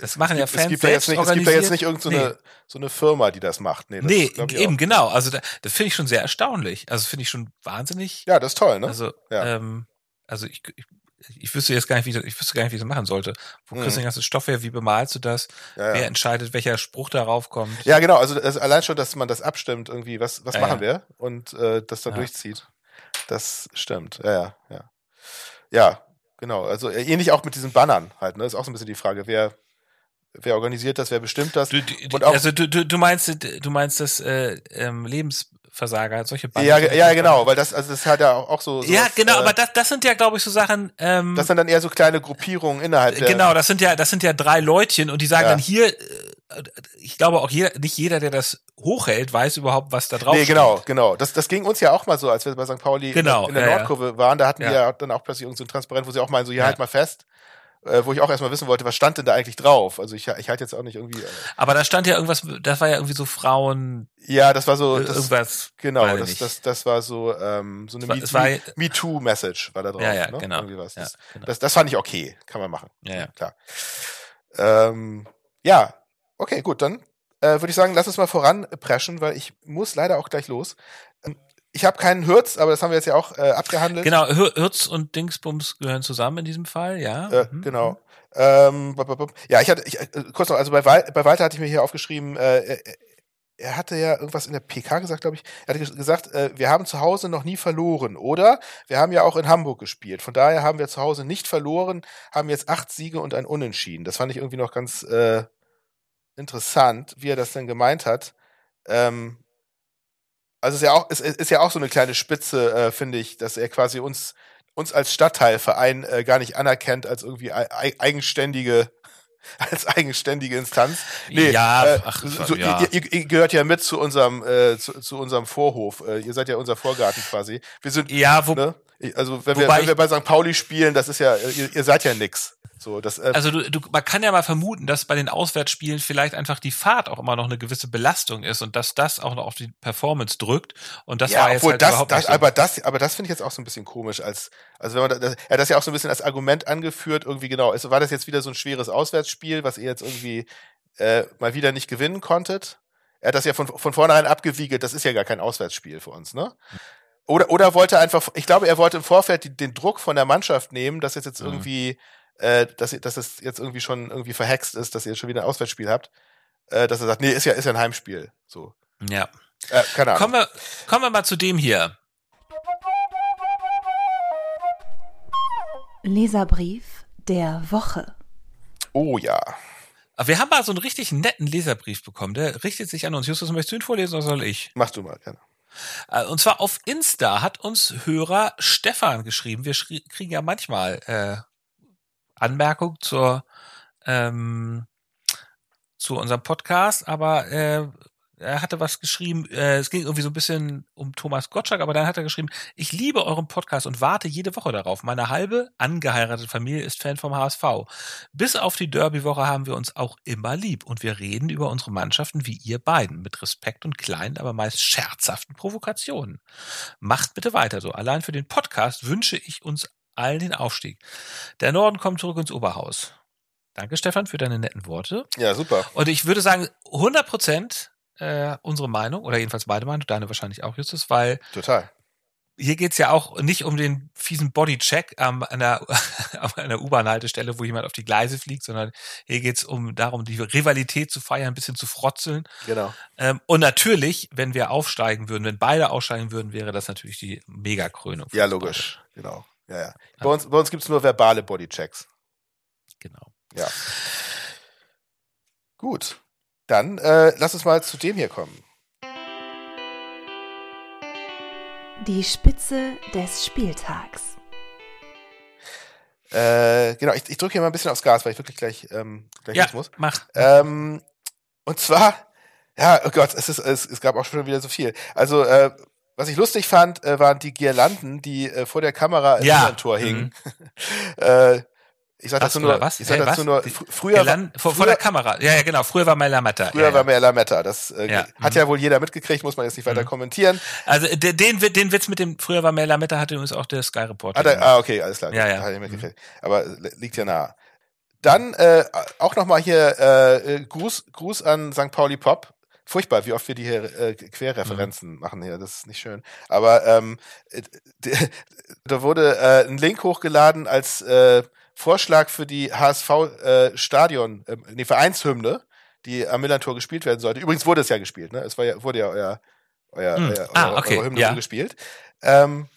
Speaker 2: Das machen
Speaker 3: gibt,
Speaker 2: ja Fans.
Speaker 3: Es gibt ja jetzt nicht, es gibt ja jetzt nicht irgendeine so, nee. so eine Firma, die das macht.
Speaker 2: Nee, das nee eben genau. Also da, das finde ich schon sehr erstaunlich. Also finde ich schon wahnsinnig.
Speaker 3: Ja, das ist toll, ne?
Speaker 2: Also, ja. ähm, also ich, ich ich wüsste jetzt gar nicht, wie ich, ich wüsste gar nicht, wie ich das machen sollte. Wo mhm. kriegst du den ganzen Stoff her? Wie bemalst du das? Ja, ja. Wer entscheidet, welcher Spruch darauf kommt?
Speaker 3: Ja, genau. Also das, allein schon, dass man das abstimmt, irgendwie, was, was ja, machen wir? Und äh, das dann durchzieht. Das stimmt. Ja, ja, ja. Ja, genau. Also äh, ähnlich auch mit diesen Bannern halt. Ne, ist auch so ein bisschen die Frage, wer wer organisiert das, wer bestimmt das?
Speaker 2: Du, du, also du, du, du meinst du meinst das äh, ähm, Lebens Versager, solche
Speaker 3: Banken. Ja, ja, genau, weil das, also das hat ja auch so.
Speaker 2: so ja, genau, äh, aber das, das sind ja, glaube ich, so Sachen. Ähm,
Speaker 3: das sind dann eher so kleine Gruppierungen innerhalb
Speaker 2: der. Genau, das sind ja, das sind ja drei Leutchen und die sagen ja. dann hier, äh, ich glaube auch jeder, nicht jeder, der das hochhält, weiß überhaupt, was da drauf ist. Nee,
Speaker 3: genau, steht. genau. Das, das ging uns ja auch mal so, als wir bei St. Pauli
Speaker 2: genau,
Speaker 3: in der
Speaker 2: ja,
Speaker 3: Nordkurve waren, da hatten ja. wir ja dann auch plötzlich irgendein so Transparent, wo sie auch meinen, so, hier halt mal fest äh, wo ich auch erstmal wissen wollte, was stand denn da eigentlich drauf? Also ich, ich halte jetzt auch nicht irgendwie. Äh,
Speaker 2: Aber da stand ja irgendwas, das war ja irgendwie so Frauen.
Speaker 3: Ja, das war so
Speaker 2: das, irgendwas.
Speaker 3: Genau, das, das, das war so ähm, so eine Me, Too Message war da drauf.
Speaker 2: Ja, ja,
Speaker 3: ne?
Speaker 2: genau.
Speaker 3: Irgendwie was.
Speaker 2: Ja,
Speaker 3: das,
Speaker 2: genau.
Speaker 3: das, das fand ich okay, kann man machen.
Speaker 2: Ja, ja.
Speaker 3: klar. Ähm, ja, okay, gut, dann äh, würde ich sagen, lass uns mal voranpreschen, weil ich muss leider auch gleich los. Ich habe keinen Hürz, aber das haben wir jetzt ja auch äh, abgehandelt.
Speaker 2: Genau, Hürz und Dingsbums gehören zusammen in diesem Fall, ja.
Speaker 3: Äh, mhm. Genau. Ähm, ja, ich hatte, ich, äh, kurz noch, also bei, Wal bei Walter hatte ich mir hier aufgeschrieben, äh, er, er hatte ja irgendwas in der PK gesagt, glaube ich. Er hatte gesagt, äh, wir haben zu Hause noch nie verloren, oder? Wir haben ja auch in Hamburg gespielt. Von daher haben wir zu Hause nicht verloren, haben jetzt acht Siege und ein Unentschieden. Das fand ich irgendwie noch ganz äh, interessant, wie er das denn gemeint hat. Ähm, also es ist ja auch, es ist ja auch so eine kleine Spitze, äh, finde ich, dass er quasi uns uns als Stadtteilverein äh, gar nicht anerkennt als irgendwie eigenständige als eigenständige Instanz.
Speaker 2: Nee, ja,
Speaker 3: äh, ach, so, ja. Ihr, ihr, ihr, gehört ja mit zu unserem äh, zu, zu unserem Vorhof. Äh, ihr seid ja unser Vorgarten quasi. Wir sind
Speaker 2: ja, wo,
Speaker 3: ne? Also wenn wir, wenn wir bei St. Pauli spielen, das ist ja ihr, ihr seid ja nix. So, das, äh,
Speaker 2: also du, du, man kann ja mal vermuten, dass bei den Auswärtsspielen vielleicht einfach die Fahrt auch immer noch eine gewisse Belastung ist und dass das auch noch auf die Performance drückt. Und das ja, war jetzt halt
Speaker 3: das,
Speaker 2: überhaupt
Speaker 3: das,
Speaker 2: nicht so.
Speaker 3: aber das, aber das finde ich jetzt auch so ein bisschen komisch, als also wenn man das, er hat das ja auch so ein bisschen als Argument angeführt, irgendwie genau. Also war das jetzt wieder so ein schweres Auswärtsspiel, was ihr jetzt irgendwie äh, mal wieder nicht gewinnen konntet? Er hat das ja von, von vornherein abgewiegelt, das ist ja gar kein Auswärtsspiel für uns, ne? Oder, oder wollte einfach, ich glaube, er wollte im Vorfeld die, den Druck von der Mannschaft nehmen, dass es jetzt
Speaker 2: Mhm.
Speaker 3: irgendwie, äh, dass, dass es jetzt irgendwie schon irgendwie verhext ist, dass ihr jetzt schon wieder ein Auswärtsspiel habt, äh, dass er sagt, nee, ist ja, ist ja ein Heimspiel. So.
Speaker 2: Ja.
Speaker 3: Äh, keine Ahnung.
Speaker 2: Kommen wir, kommen wir mal zu dem hier.
Speaker 1: Leserbrief der Woche.
Speaker 3: Oh ja.
Speaker 2: Aber wir haben mal so einen richtig netten Leserbrief bekommen. Der richtet sich an uns. Justus, möchtest du ihn vorlesen oder soll ich?
Speaker 3: Mach du mal, gerne.
Speaker 2: Äh, Und zwar auf Insta hat uns Hörer Stefan geschrieben. Wir kriegen ja manchmal äh, Anmerkung zur ähm, zu unserem Podcast, aber äh, er hatte was geschrieben, äh, es ging irgendwie so ein bisschen um Thomas Gottschalk, aber dann hat er geschrieben, ich liebe euren Podcast und warte jede Woche darauf. Meine halbe angeheiratete Familie ist Fan vom HSV. Bis auf die Derby-Woche haben wir uns auch immer lieb und wir reden über unsere Mannschaften wie ihr beiden, mit Respekt und kleinen, aber meist scherzhaften Provokationen. Macht bitte weiter so. Allein für den Podcast wünsche ich uns allen den Aufstieg. Der Norden kommt zurück ins Oberhaus. Danke, Stefan, für deine netten Worte.
Speaker 3: Ja, super.
Speaker 2: Und ich würde sagen, 100 Prozent äh, unsere Meinung, oder jedenfalls meine Meinung, deine wahrscheinlich auch, Justus, weil
Speaker 3: Total.
Speaker 2: hier geht's ja auch nicht um den fiesen Bodycheck ähm, an einer, an einer U-Bahn-Haltestelle, wo jemand auf die Gleise fliegt, sondern hier geht's um darum, die Rivalität zu feiern, ein bisschen zu frotzeln.
Speaker 3: Genau.
Speaker 2: Ähm, und natürlich, wenn wir aufsteigen würden, wenn beide aussteigen würden, wäre das natürlich die Megakrönung.
Speaker 3: Ja, logisch. Genau. Ja, ja. Bei uns, bei uns gibt's nur verbale Bodychecks.
Speaker 2: beide. Genau.
Speaker 3: Ja. Gut. Dann äh, lass uns mal zu dem hier kommen.
Speaker 1: Die Spitze des Spieltags.
Speaker 3: Äh, genau, ich, ich drücke hier mal ein bisschen aufs Gas, weil ich wirklich gleich, ähm, gleich
Speaker 2: Ja,
Speaker 3: los muss.
Speaker 2: mach.
Speaker 3: Ähm, und zwar, ja, oh Gott, es, ist, es, es gab auch schon wieder so viel. Also, äh, was ich lustig fand, äh, waren die Girlanden, die äh, vor der Kamera im
Speaker 2: Ja.
Speaker 3: Tor hingen. äh, ich sag
Speaker 2: Was,
Speaker 3: dazu nur,
Speaker 2: was?
Speaker 3: ich sag
Speaker 2: Hey,
Speaker 3: dazu
Speaker 2: was?
Speaker 3: nur, fr früher, war,
Speaker 2: Geland, vor, vor
Speaker 3: früher-
Speaker 2: der Kamera. Ja, ja, genau. Früher war Mela Matter.
Speaker 3: früher
Speaker 2: ja,
Speaker 3: war
Speaker 2: ja.
Speaker 3: mehr Lametta. Das äh,
Speaker 2: Ja.
Speaker 3: hat ja wohl jeder mitgekriegt, muss man jetzt nicht weiter
Speaker 2: Mhm.
Speaker 3: kommentieren.
Speaker 2: Also de- den, den Witz mit dem früher war Mela Matter hatte übrigens auch der Sky Reporter.
Speaker 3: Ah, da, ah okay, alles klar.
Speaker 2: Ja, ja.
Speaker 3: Hat ich mitgekriegt. Aber äh, liegt ja nah. Dann äh, auch nochmal hier äh, äh, Gruß, Gruß an St. Pauli Pop. Furchtbar, wie oft wir die hier äh, Querreferenzen
Speaker 2: Mhm.
Speaker 3: machen hier, das ist nicht schön. Aber ähm, äh, da wurde äh, ein Link hochgeladen als äh, Vorschlag für die HSV äh, Stadion, äh, nee, Vereinshymne, die am Millantor gespielt werden sollte. Übrigens wurde es ja gespielt, ne? Es war ja, wurde ja euer, euer,
Speaker 2: Hm.
Speaker 3: euer,
Speaker 2: Ah, okay,
Speaker 3: eure Hymne
Speaker 2: ja.
Speaker 3: gespielt. Ähm,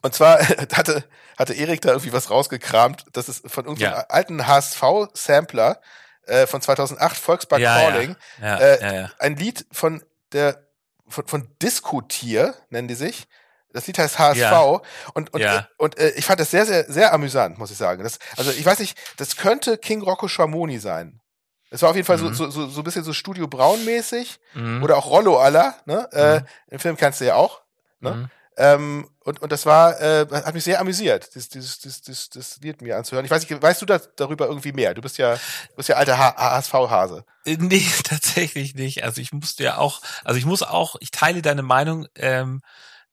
Speaker 3: und zwar hatte, hatte Erik da irgendwie was rausgekramt. Das ist von irgendeinem
Speaker 2: Ja.
Speaker 3: alten HSV-Sampler äh, von 2008, Volkspark
Speaker 2: Ja.
Speaker 3: Calling.
Speaker 2: ja,
Speaker 3: äh,
Speaker 2: ja, ja.
Speaker 3: Ein Lied von der, von, von Diskutier, nennen die sich. Das Lied heißt HSV
Speaker 2: Ja.
Speaker 3: und und,
Speaker 2: Ja.
Speaker 3: und äh, ich fand das sehr sehr sehr amüsant, muss ich sagen. Das, also ich weiß nicht, das könnte King Rocco Schamoni sein. Es war auf jeden Fall
Speaker 2: Mhm.
Speaker 3: so, so, so, so ein bisschen so Studio Braun mäßig
Speaker 2: Mhm.
Speaker 3: oder auch Rollo aller. Ne? Äh,
Speaker 2: Mhm.
Speaker 3: Den Film kannst du ja auch. ne?
Speaker 2: Mhm.
Speaker 3: Ähm, und, und das war, äh, hat mich sehr amüsiert, dieses, dieses, dieses, dieses, das Lied mir anzuhören. Ich weiß nicht, weißt du da, darüber irgendwie mehr? Du bist ja, du bist ja alter HSV-Hase.
Speaker 2: Äh, Nee, tatsächlich nicht. Also ich musste ja auch, also ich muss auch, ich teile deine Meinung, ähm,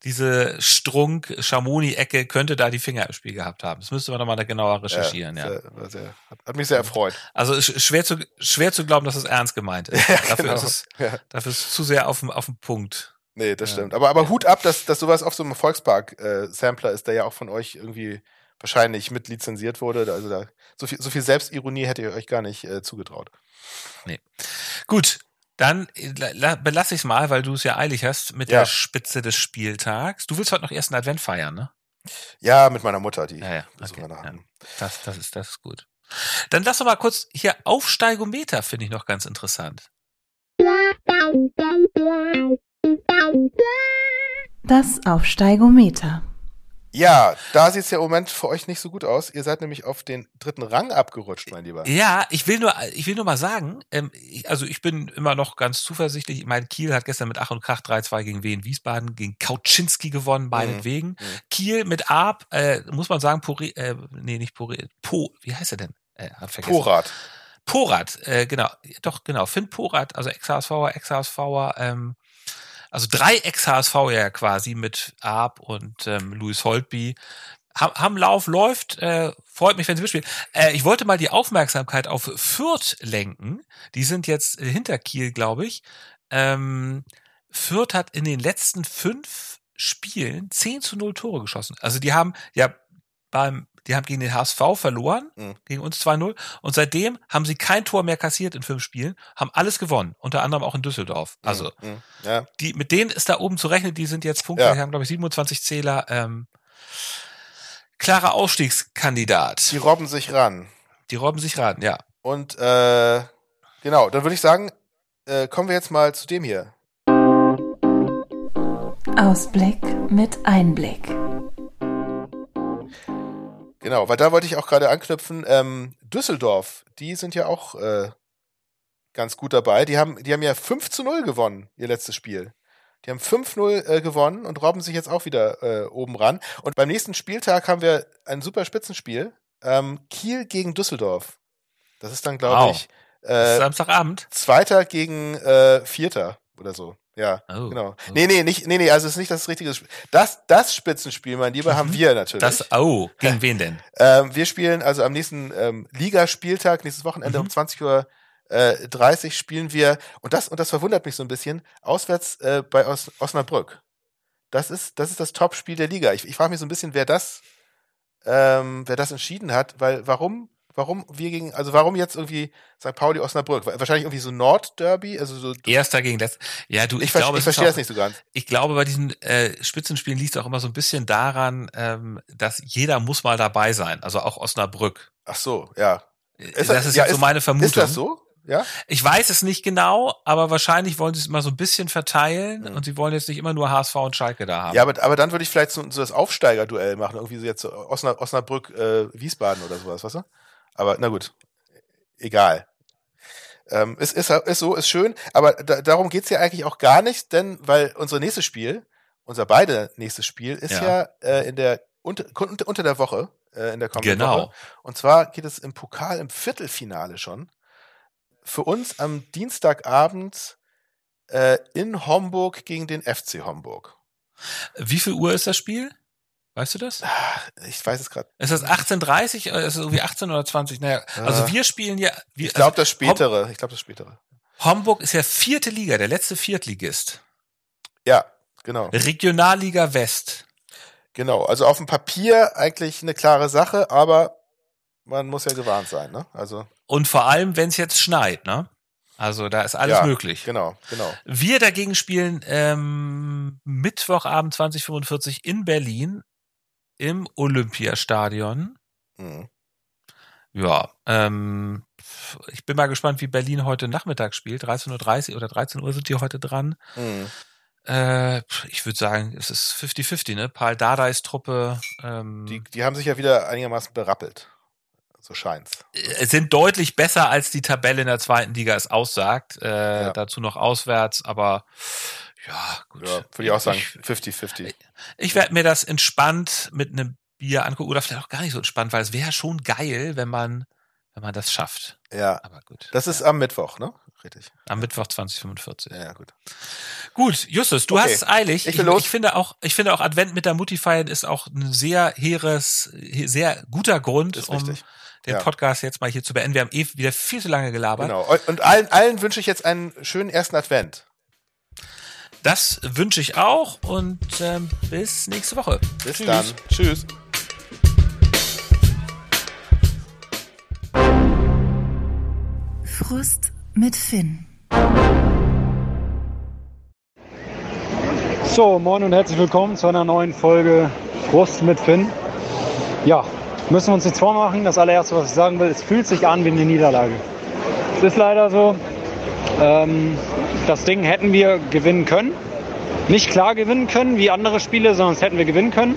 Speaker 2: diese Strunk-Schamoni-Ecke könnte da die Finger im Spiel gehabt haben. Das müsste man nochmal genauer recherchieren, ja.
Speaker 3: Sehr, war sehr, hat, mich sehr erfreut.
Speaker 2: Also sch- schwer zu, schwer zu glauben, dass es ernst gemeint ist. dafür,
Speaker 3: genau.
Speaker 2: ist es,
Speaker 3: Ja.
Speaker 2: dafür ist es zu sehr auf dem, auf dem Punkt.
Speaker 3: Nee, das
Speaker 2: Ja.
Speaker 3: stimmt. Aber, aber Hut ab, dass, dass sowas auf so einem Volkspark-Sampler ist, der ja auch von euch irgendwie wahrscheinlich mit lizenziert wurde. Also da, so viel, so viel Selbstironie hätte ihr euch gar nicht äh, zugetraut.
Speaker 2: Gut, dann äh, la- la- belasse ich es mal, weil du es ja eilig hast mit
Speaker 3: Ja.
Speaker 2: der Spitze des Spieltags. Du willst heute noch ersten Advent feiern, ne?
Speaker 3: Ja, mit meiner Mutter, die
Speaker 2: Ja, ja, okay, ja. Das, das ist, das ist gut. Dann lass doch mal kurz hier Aufsteigometer finde ich noch ganz interessant.
Speaker 1: Das Aufsteigometer.
Speaker 3: Ja, da sieht's ja im Moment für euch nicht so gut aus. Ihr seid nämlich auf den dritten Rang abgerutscht, mein Lieber.
Speaker 2: Ja, ich will nur, ich will nur mal sagen, ähm, ich, also ich bin immer noch ganz zuversichtlich. Mein Kiel hat gestern mit Ach und Krach 3-2 gegen Wien Wiesbaden, gegen Kauczynski gewonnen, meinetwegen.
Speaker 3: Mhm.
Speaker 2: Kiel mit Arp, äh, muss man sagen, Pori, äh, nee, nicht Pori, Po, wie heißt er denn? Äh, hab vergessen.
Speaker 3: Porat.
Speaker 2: Porat, äh, genau, doch, genau, Finn Porat, also Ex-HSVer, Ex-HSVer, ähm, also drei Ex-HSV ja quasi mit Arp und ähm, Louis Holtby. Ham, haben Lauf, läuft, äh, freut mich, wenn sie mitspielen. Äh, ich wollte mal die Aufmerksamkeit auf Fürth lenken. Die sind jetzt äh, hinter Kiel, glaube ich. ähm, Fürth hat in den letzten fünf Spielen 10 zu 0 Tore geschossen. Also die haben ja beim, die haben gegen den HSV verloren,
Speaker 3: Mhm.
Speaker 2: gegen uns 2-0. Und seitdem haben sie kein Tor mehr kassiert in fünf Spielen, haben alles gewonnen, unter anderem auch in Düsseldorf. Also
Speaker 3: Mhm. Ja.
Speaker 2: die, mit denen ist da oben zu rechnen, die sind jetzt Punkte,
Speaker 3: Ja.
Speaker 2: die haben, glaube ich, 27 Zähler. Ähm, klarer Ausstiegskandidat.
Speaker 3: Die robben sich ran.
Speaker 2: Die robben sich ran, ja.
Speaker 3: Und äh, genau, dann würde ich sagen, äh, kommen wir jetzt mal zu dem hier.
Speaker 1: Ausblick mit Einblick.
Speaker 3: Genau, weil da wollte ich auch gerade anknüpfen. Ähm, Düsseldorf, die sind ja auch äh, ganz gut dabei. Die haben, die haben ja 5 zu 0 gewonnen, ihr letztes Spiel. Die haben 5-0 äh, gewonnen und robben sich jetzt auch wieder äh, oben ran. Und beim nächsten Spieltag haben wir ein super Spitzenspiel. Ähm, Kiel gegen Düsseldorf. Das ist dann, glaube
Speaker 2: Wow.
Speaker 3: ich, äh,
Speaker 2: Samstagabend.
Speaker 3: Zweiter gegen äh, Vierter oder so. Ja,
Speaker 2: Oh,
Speaker 3: genau.
Speaker 2: oh.
Speaker 3: Nee, nee, nicht, nee, nee, also es ist nicht das richtige Spiel. Das, das Spitzenspiel, mein Lieber, haben
Speaker 2: Mhm.
Speaker 3: wir natürlich.
Speaker 2: Das, oh, gegen wen denn?
Speaker 3: Ähm, wir spielen also am nächsten ähm, Ligaspieltag, nächstes Wochenende
Speaker 2: Mhm.
Speaker 3: um 20 Uhr äh, 30 spielen wir, und das, und das verwundert mich so ein bisschen, auswärts äh, bei Os Osnabrück. Das ist, das ist das Top-Spiel der Liga. Ich, ich frage mich so ein bisschen, wer das, ähm, wer das entschieden hat, weil warum, warum wir gegen, also warum jetzt irgendwie St. Pauli Osnabrück? Wahrscheinlich irgendwie so Nord-Derby, also so.
Speaker 2: Erster gegen das. Ja, du, ich,
Speaker 3: Ich,
Speaker 2: glaube,
Speaker 3: ich verstehe das nicht so ganz.
Speaker 2: Ich glaube, bei diesen äh, Spitzenspielen liegt es auch immer so ein bisschen daran, ähm, dass jeder muss mal dabei sein. Also auch Osnabrück.
Speaker 3: Ach so, ja.
Speaker 2: Äh,
Speaker 3: Ist
Speaker 2: das
Speaker 3: das-
Speaker 2: ist
Speaker 3: ja,
Speaker 2: jetzt so
Speaker 3: ist-
Speaker 2: meine Vermutung.
Speaker 3: Ist das so? Ja?
Speaker 2: Ich weiß es nicht genau, aber wahrscheinlich wollen sie es immer so ein bisschen verteilen
Speaker 3: Mhm.
Speaker 2: und sie wollen jetzt nicht immer nur HSV und Schalke da haben.
Speaker 3: Ja, aber, aber dann würde ich vielleicht so, so das Aufsteigerduell machen, irgendwie so jetzt so Osna, Osnabrück, äh, Wiesbaden oder sowas, weißt du? Aber na gut, egal. Ähm, ist, ist, ist so, ist schön, aber da, darum geht's ja eigentlich auch gar nicht, denn weil unser nächstes Spiel, unser beide nächstes Spiel, ist ja,
Speaker 2: Ja.
Speaker 3: äh, in der unter, unter unter der Woche, äh, in der kommenden
Speaker 2: Genau.
Speaker 3: Woche. Und zwar geht es im Pokal im Viertelfinale schon. Für uns am Dienstagabend äh, in Homburg gegen den FC Homburg.
Speaker 2: Wie viel Uhr ist das Spiel? Weißt du das?
Speaker 3: Ich weiß es gerade.
Speaker 2: Ist das 18.30 oder ist es irgendwie 18 oder 20? Naja, also
Speaker 3: Ah.
Speaker 2: wir spielen ja, wir,
Speaker 3: Ich glaube
Speaker 2: also
Speaker 3: das spätere. Ich glaube das spätere.
Speaker 2: Homburg ist ja vierte Liga, der letzte Viertligist.
Speaker 3: Ja, genau.
Speaker 2: Regionalliga West.
Speaker 3: Genau. Also auf dem Papier eigentlich eine klare Sache, aber man muss ja gewarnt sein, ne? Also
Speaker 2: Und vor allem, wenn es jetzt schneit, ne? Also da ist alles
Speaker 3: ja,
Speaker 2: möglich.
Speaker 3: Genau, genau.
Speaker 2: Wir dagegen spielen ähm, Mittwochabend 2045 in Berlin im Olympiastadion.
Speaker 3: Mhm.
Speaker 2: Ja, ähm, ich bin mal gespannt, wie Berlin heute Nachmittag spielt. 13.30 Uhr oder 13 Uhr sind die heute dran.
Speaker 3: Mhm.
Speaker 2: Äh, ich würde sagen, es ist 50-50, ne? Paul Dardais Truppe ähm,
Speaker 3: Die, die haben sich ja wieder einigermaßen berappelt. So scheint's.
Speaker 2: äh, sind deutlich besser, als die Tabelle in der zweiten Liga es aussagt. Äh,
Speaker 3: Ja.
Speaker 2: Dazu noch auswärts, aber ja, gut.
Speaker 3: Ja, würde ich auch sagen,
Speaker 2: Ich,
Speaker 3: 50-50.
Speaker 2: ich werde mir das entspannt mit einem Bier angucken oder vielleicht auch gar nicht so entspannt, weil es wäre schon geil, wenn man, wenn man das schafft.
Speaker 3: Ja.
Speaker 2: Aber gut.
Speaker 3: Das ist
Speaker 2: ja.
Speaker 3: am Mittwoch, ne? Richtig.
Speaker 2: am Mittwoch 2045.
Speaker 3: Ja, ja, gut.
Speaker 2: Gut, Justus, du
Speaker 3: Okay.
Speaker 2: hast es eilig.
Speaker 3: Ich will los.
Speaker 2: ich finde auch, ich finde auch Advent mit der Mutti feiern ist auch ein sehr hehres, he- sehr guter Grund,
Speaker 3: Ist
Speaker 2: um
Speaker 3: richtig.
Speaker 2: den
Speaker 3: Ja.
Speaker 2: Podcast jetzt mal hier zu beenden. Wir haben eh wieder viel zu lange gelabert.
Speaker 3: Genau. Und- Und allen, allen wünsche ich jetzt einen schönen ersten Advent.
Speaker 2: Das wünsche ich auch und ähm, bis nächste Woche.
Speaker 3: Bis
Speaker 2: Tschüss.
Speaker 3: dann. Tschüss.
Speaker 1: Frust mit Finn.
Speaker 4: So, moin und herzlich willkommen zu einer neuen Folge Frust mit Finn. Ja, müssen wir uns nichts vormachen. Das allererste, was ich sagen will, es fühlt sich an wie eine Niederlage. Es ist leider so, ähm, das Ding hätten wir gewinnen können. Nicht klar gewinnen können wie andere Spiele, sondern es hätten wir gewinnen können.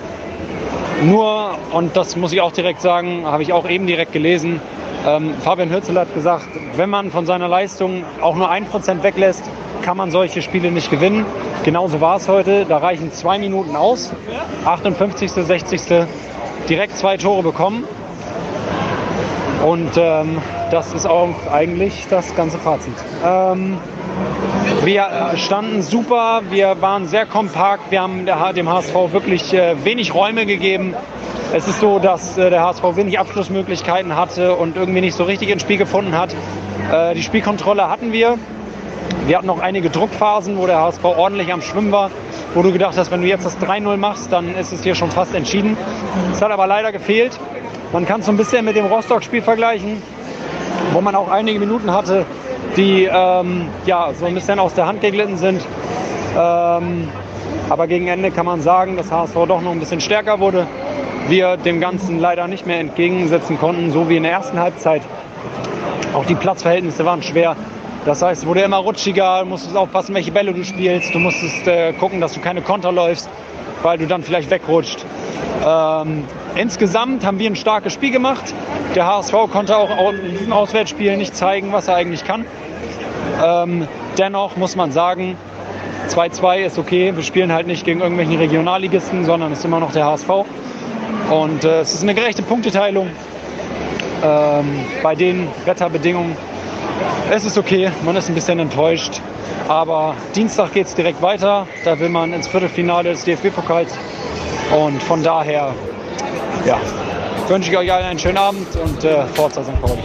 Speaker 4: Nur, und das muss ich auch direkt sagen, habe ich auch eben direkt gelesen, ähm, Fabian Hürzel hat gesagt, wenn man von seiner Leistung auch nur ein Prozent weglässt, kann man solche Spiele nicht gewinnen. Genauso war es heute. Da reichen zwei Minuten aus. 58., 60. direkt zwei Tore bekommen. Und ähm, das ist auch eigentlich das ganze Fazit. Ähm, wir äh, standen super, wir waren sehr kompakt, wir haben der, dem HSV wirklich äh, wenig Räume gegeben. Es ist so, dass äh, der HSV wenig Abschlussmöglichkeiten hatte und irgendwie nicht so richtig ins Spiel gefunden hat. Äh, die Spielkontrolle hatten wir, Wir hatten noch einige Druckphasen, wo der HSV ordentlich am Schwimmen war, wo du gedacht hast, wenn du jetzt das 3-0 machst, dann ist es hier schon fast entschieden. Es hat aber leider gefehlt. Man kann es so ein bisschen mit dem Rostock-Spiel vergleichen, wo man auch einige Minuten hatte, die ähm, ja, so ein bisschen aus der Hand geglitten sind. Ähm, aber gegen Ende kann man sagen, dass HSV doch noch ein bisschen stärker wurde. Wir dem Ganzen leider nicht mehr entgegensetzen konnten, so wie in der ersten Halbzeit. Auch die Platzverhältnisse waren schwer. Das heißt, es wurde immer rutschiger, du musstest aufpassen, welche Bälle du spielst. Du musstest äh, gucken, dass du keine Konter läufst, weil du dann vielleicht wegrutscht. Ähm, insgesamt haben wir ein starkes Spiel gemacht. Der HSV konnte auch in diesem Auswärtsspiel nicht zeigen, was er eigentlich kann. Ähm, dennoch muss man sagen, 2-2 ist okay. Wir spielen halt nicht gegen irgendwelchen Regionalligisten, sondern es ist immer noch der HSV. Und äh, es ist eine gerechte Punkteteilung. Ähm, bei den Wetterbedingungen es ist okay, man ist ein bisschen enttäuscht. Aber Dienstag geht es direkt weiter. Da will man ins Viertelfinale des DFB-Pokals. Und von daher ja, wünsche ich euch allen einen schönen Abend und äh, Forza St. Pauli.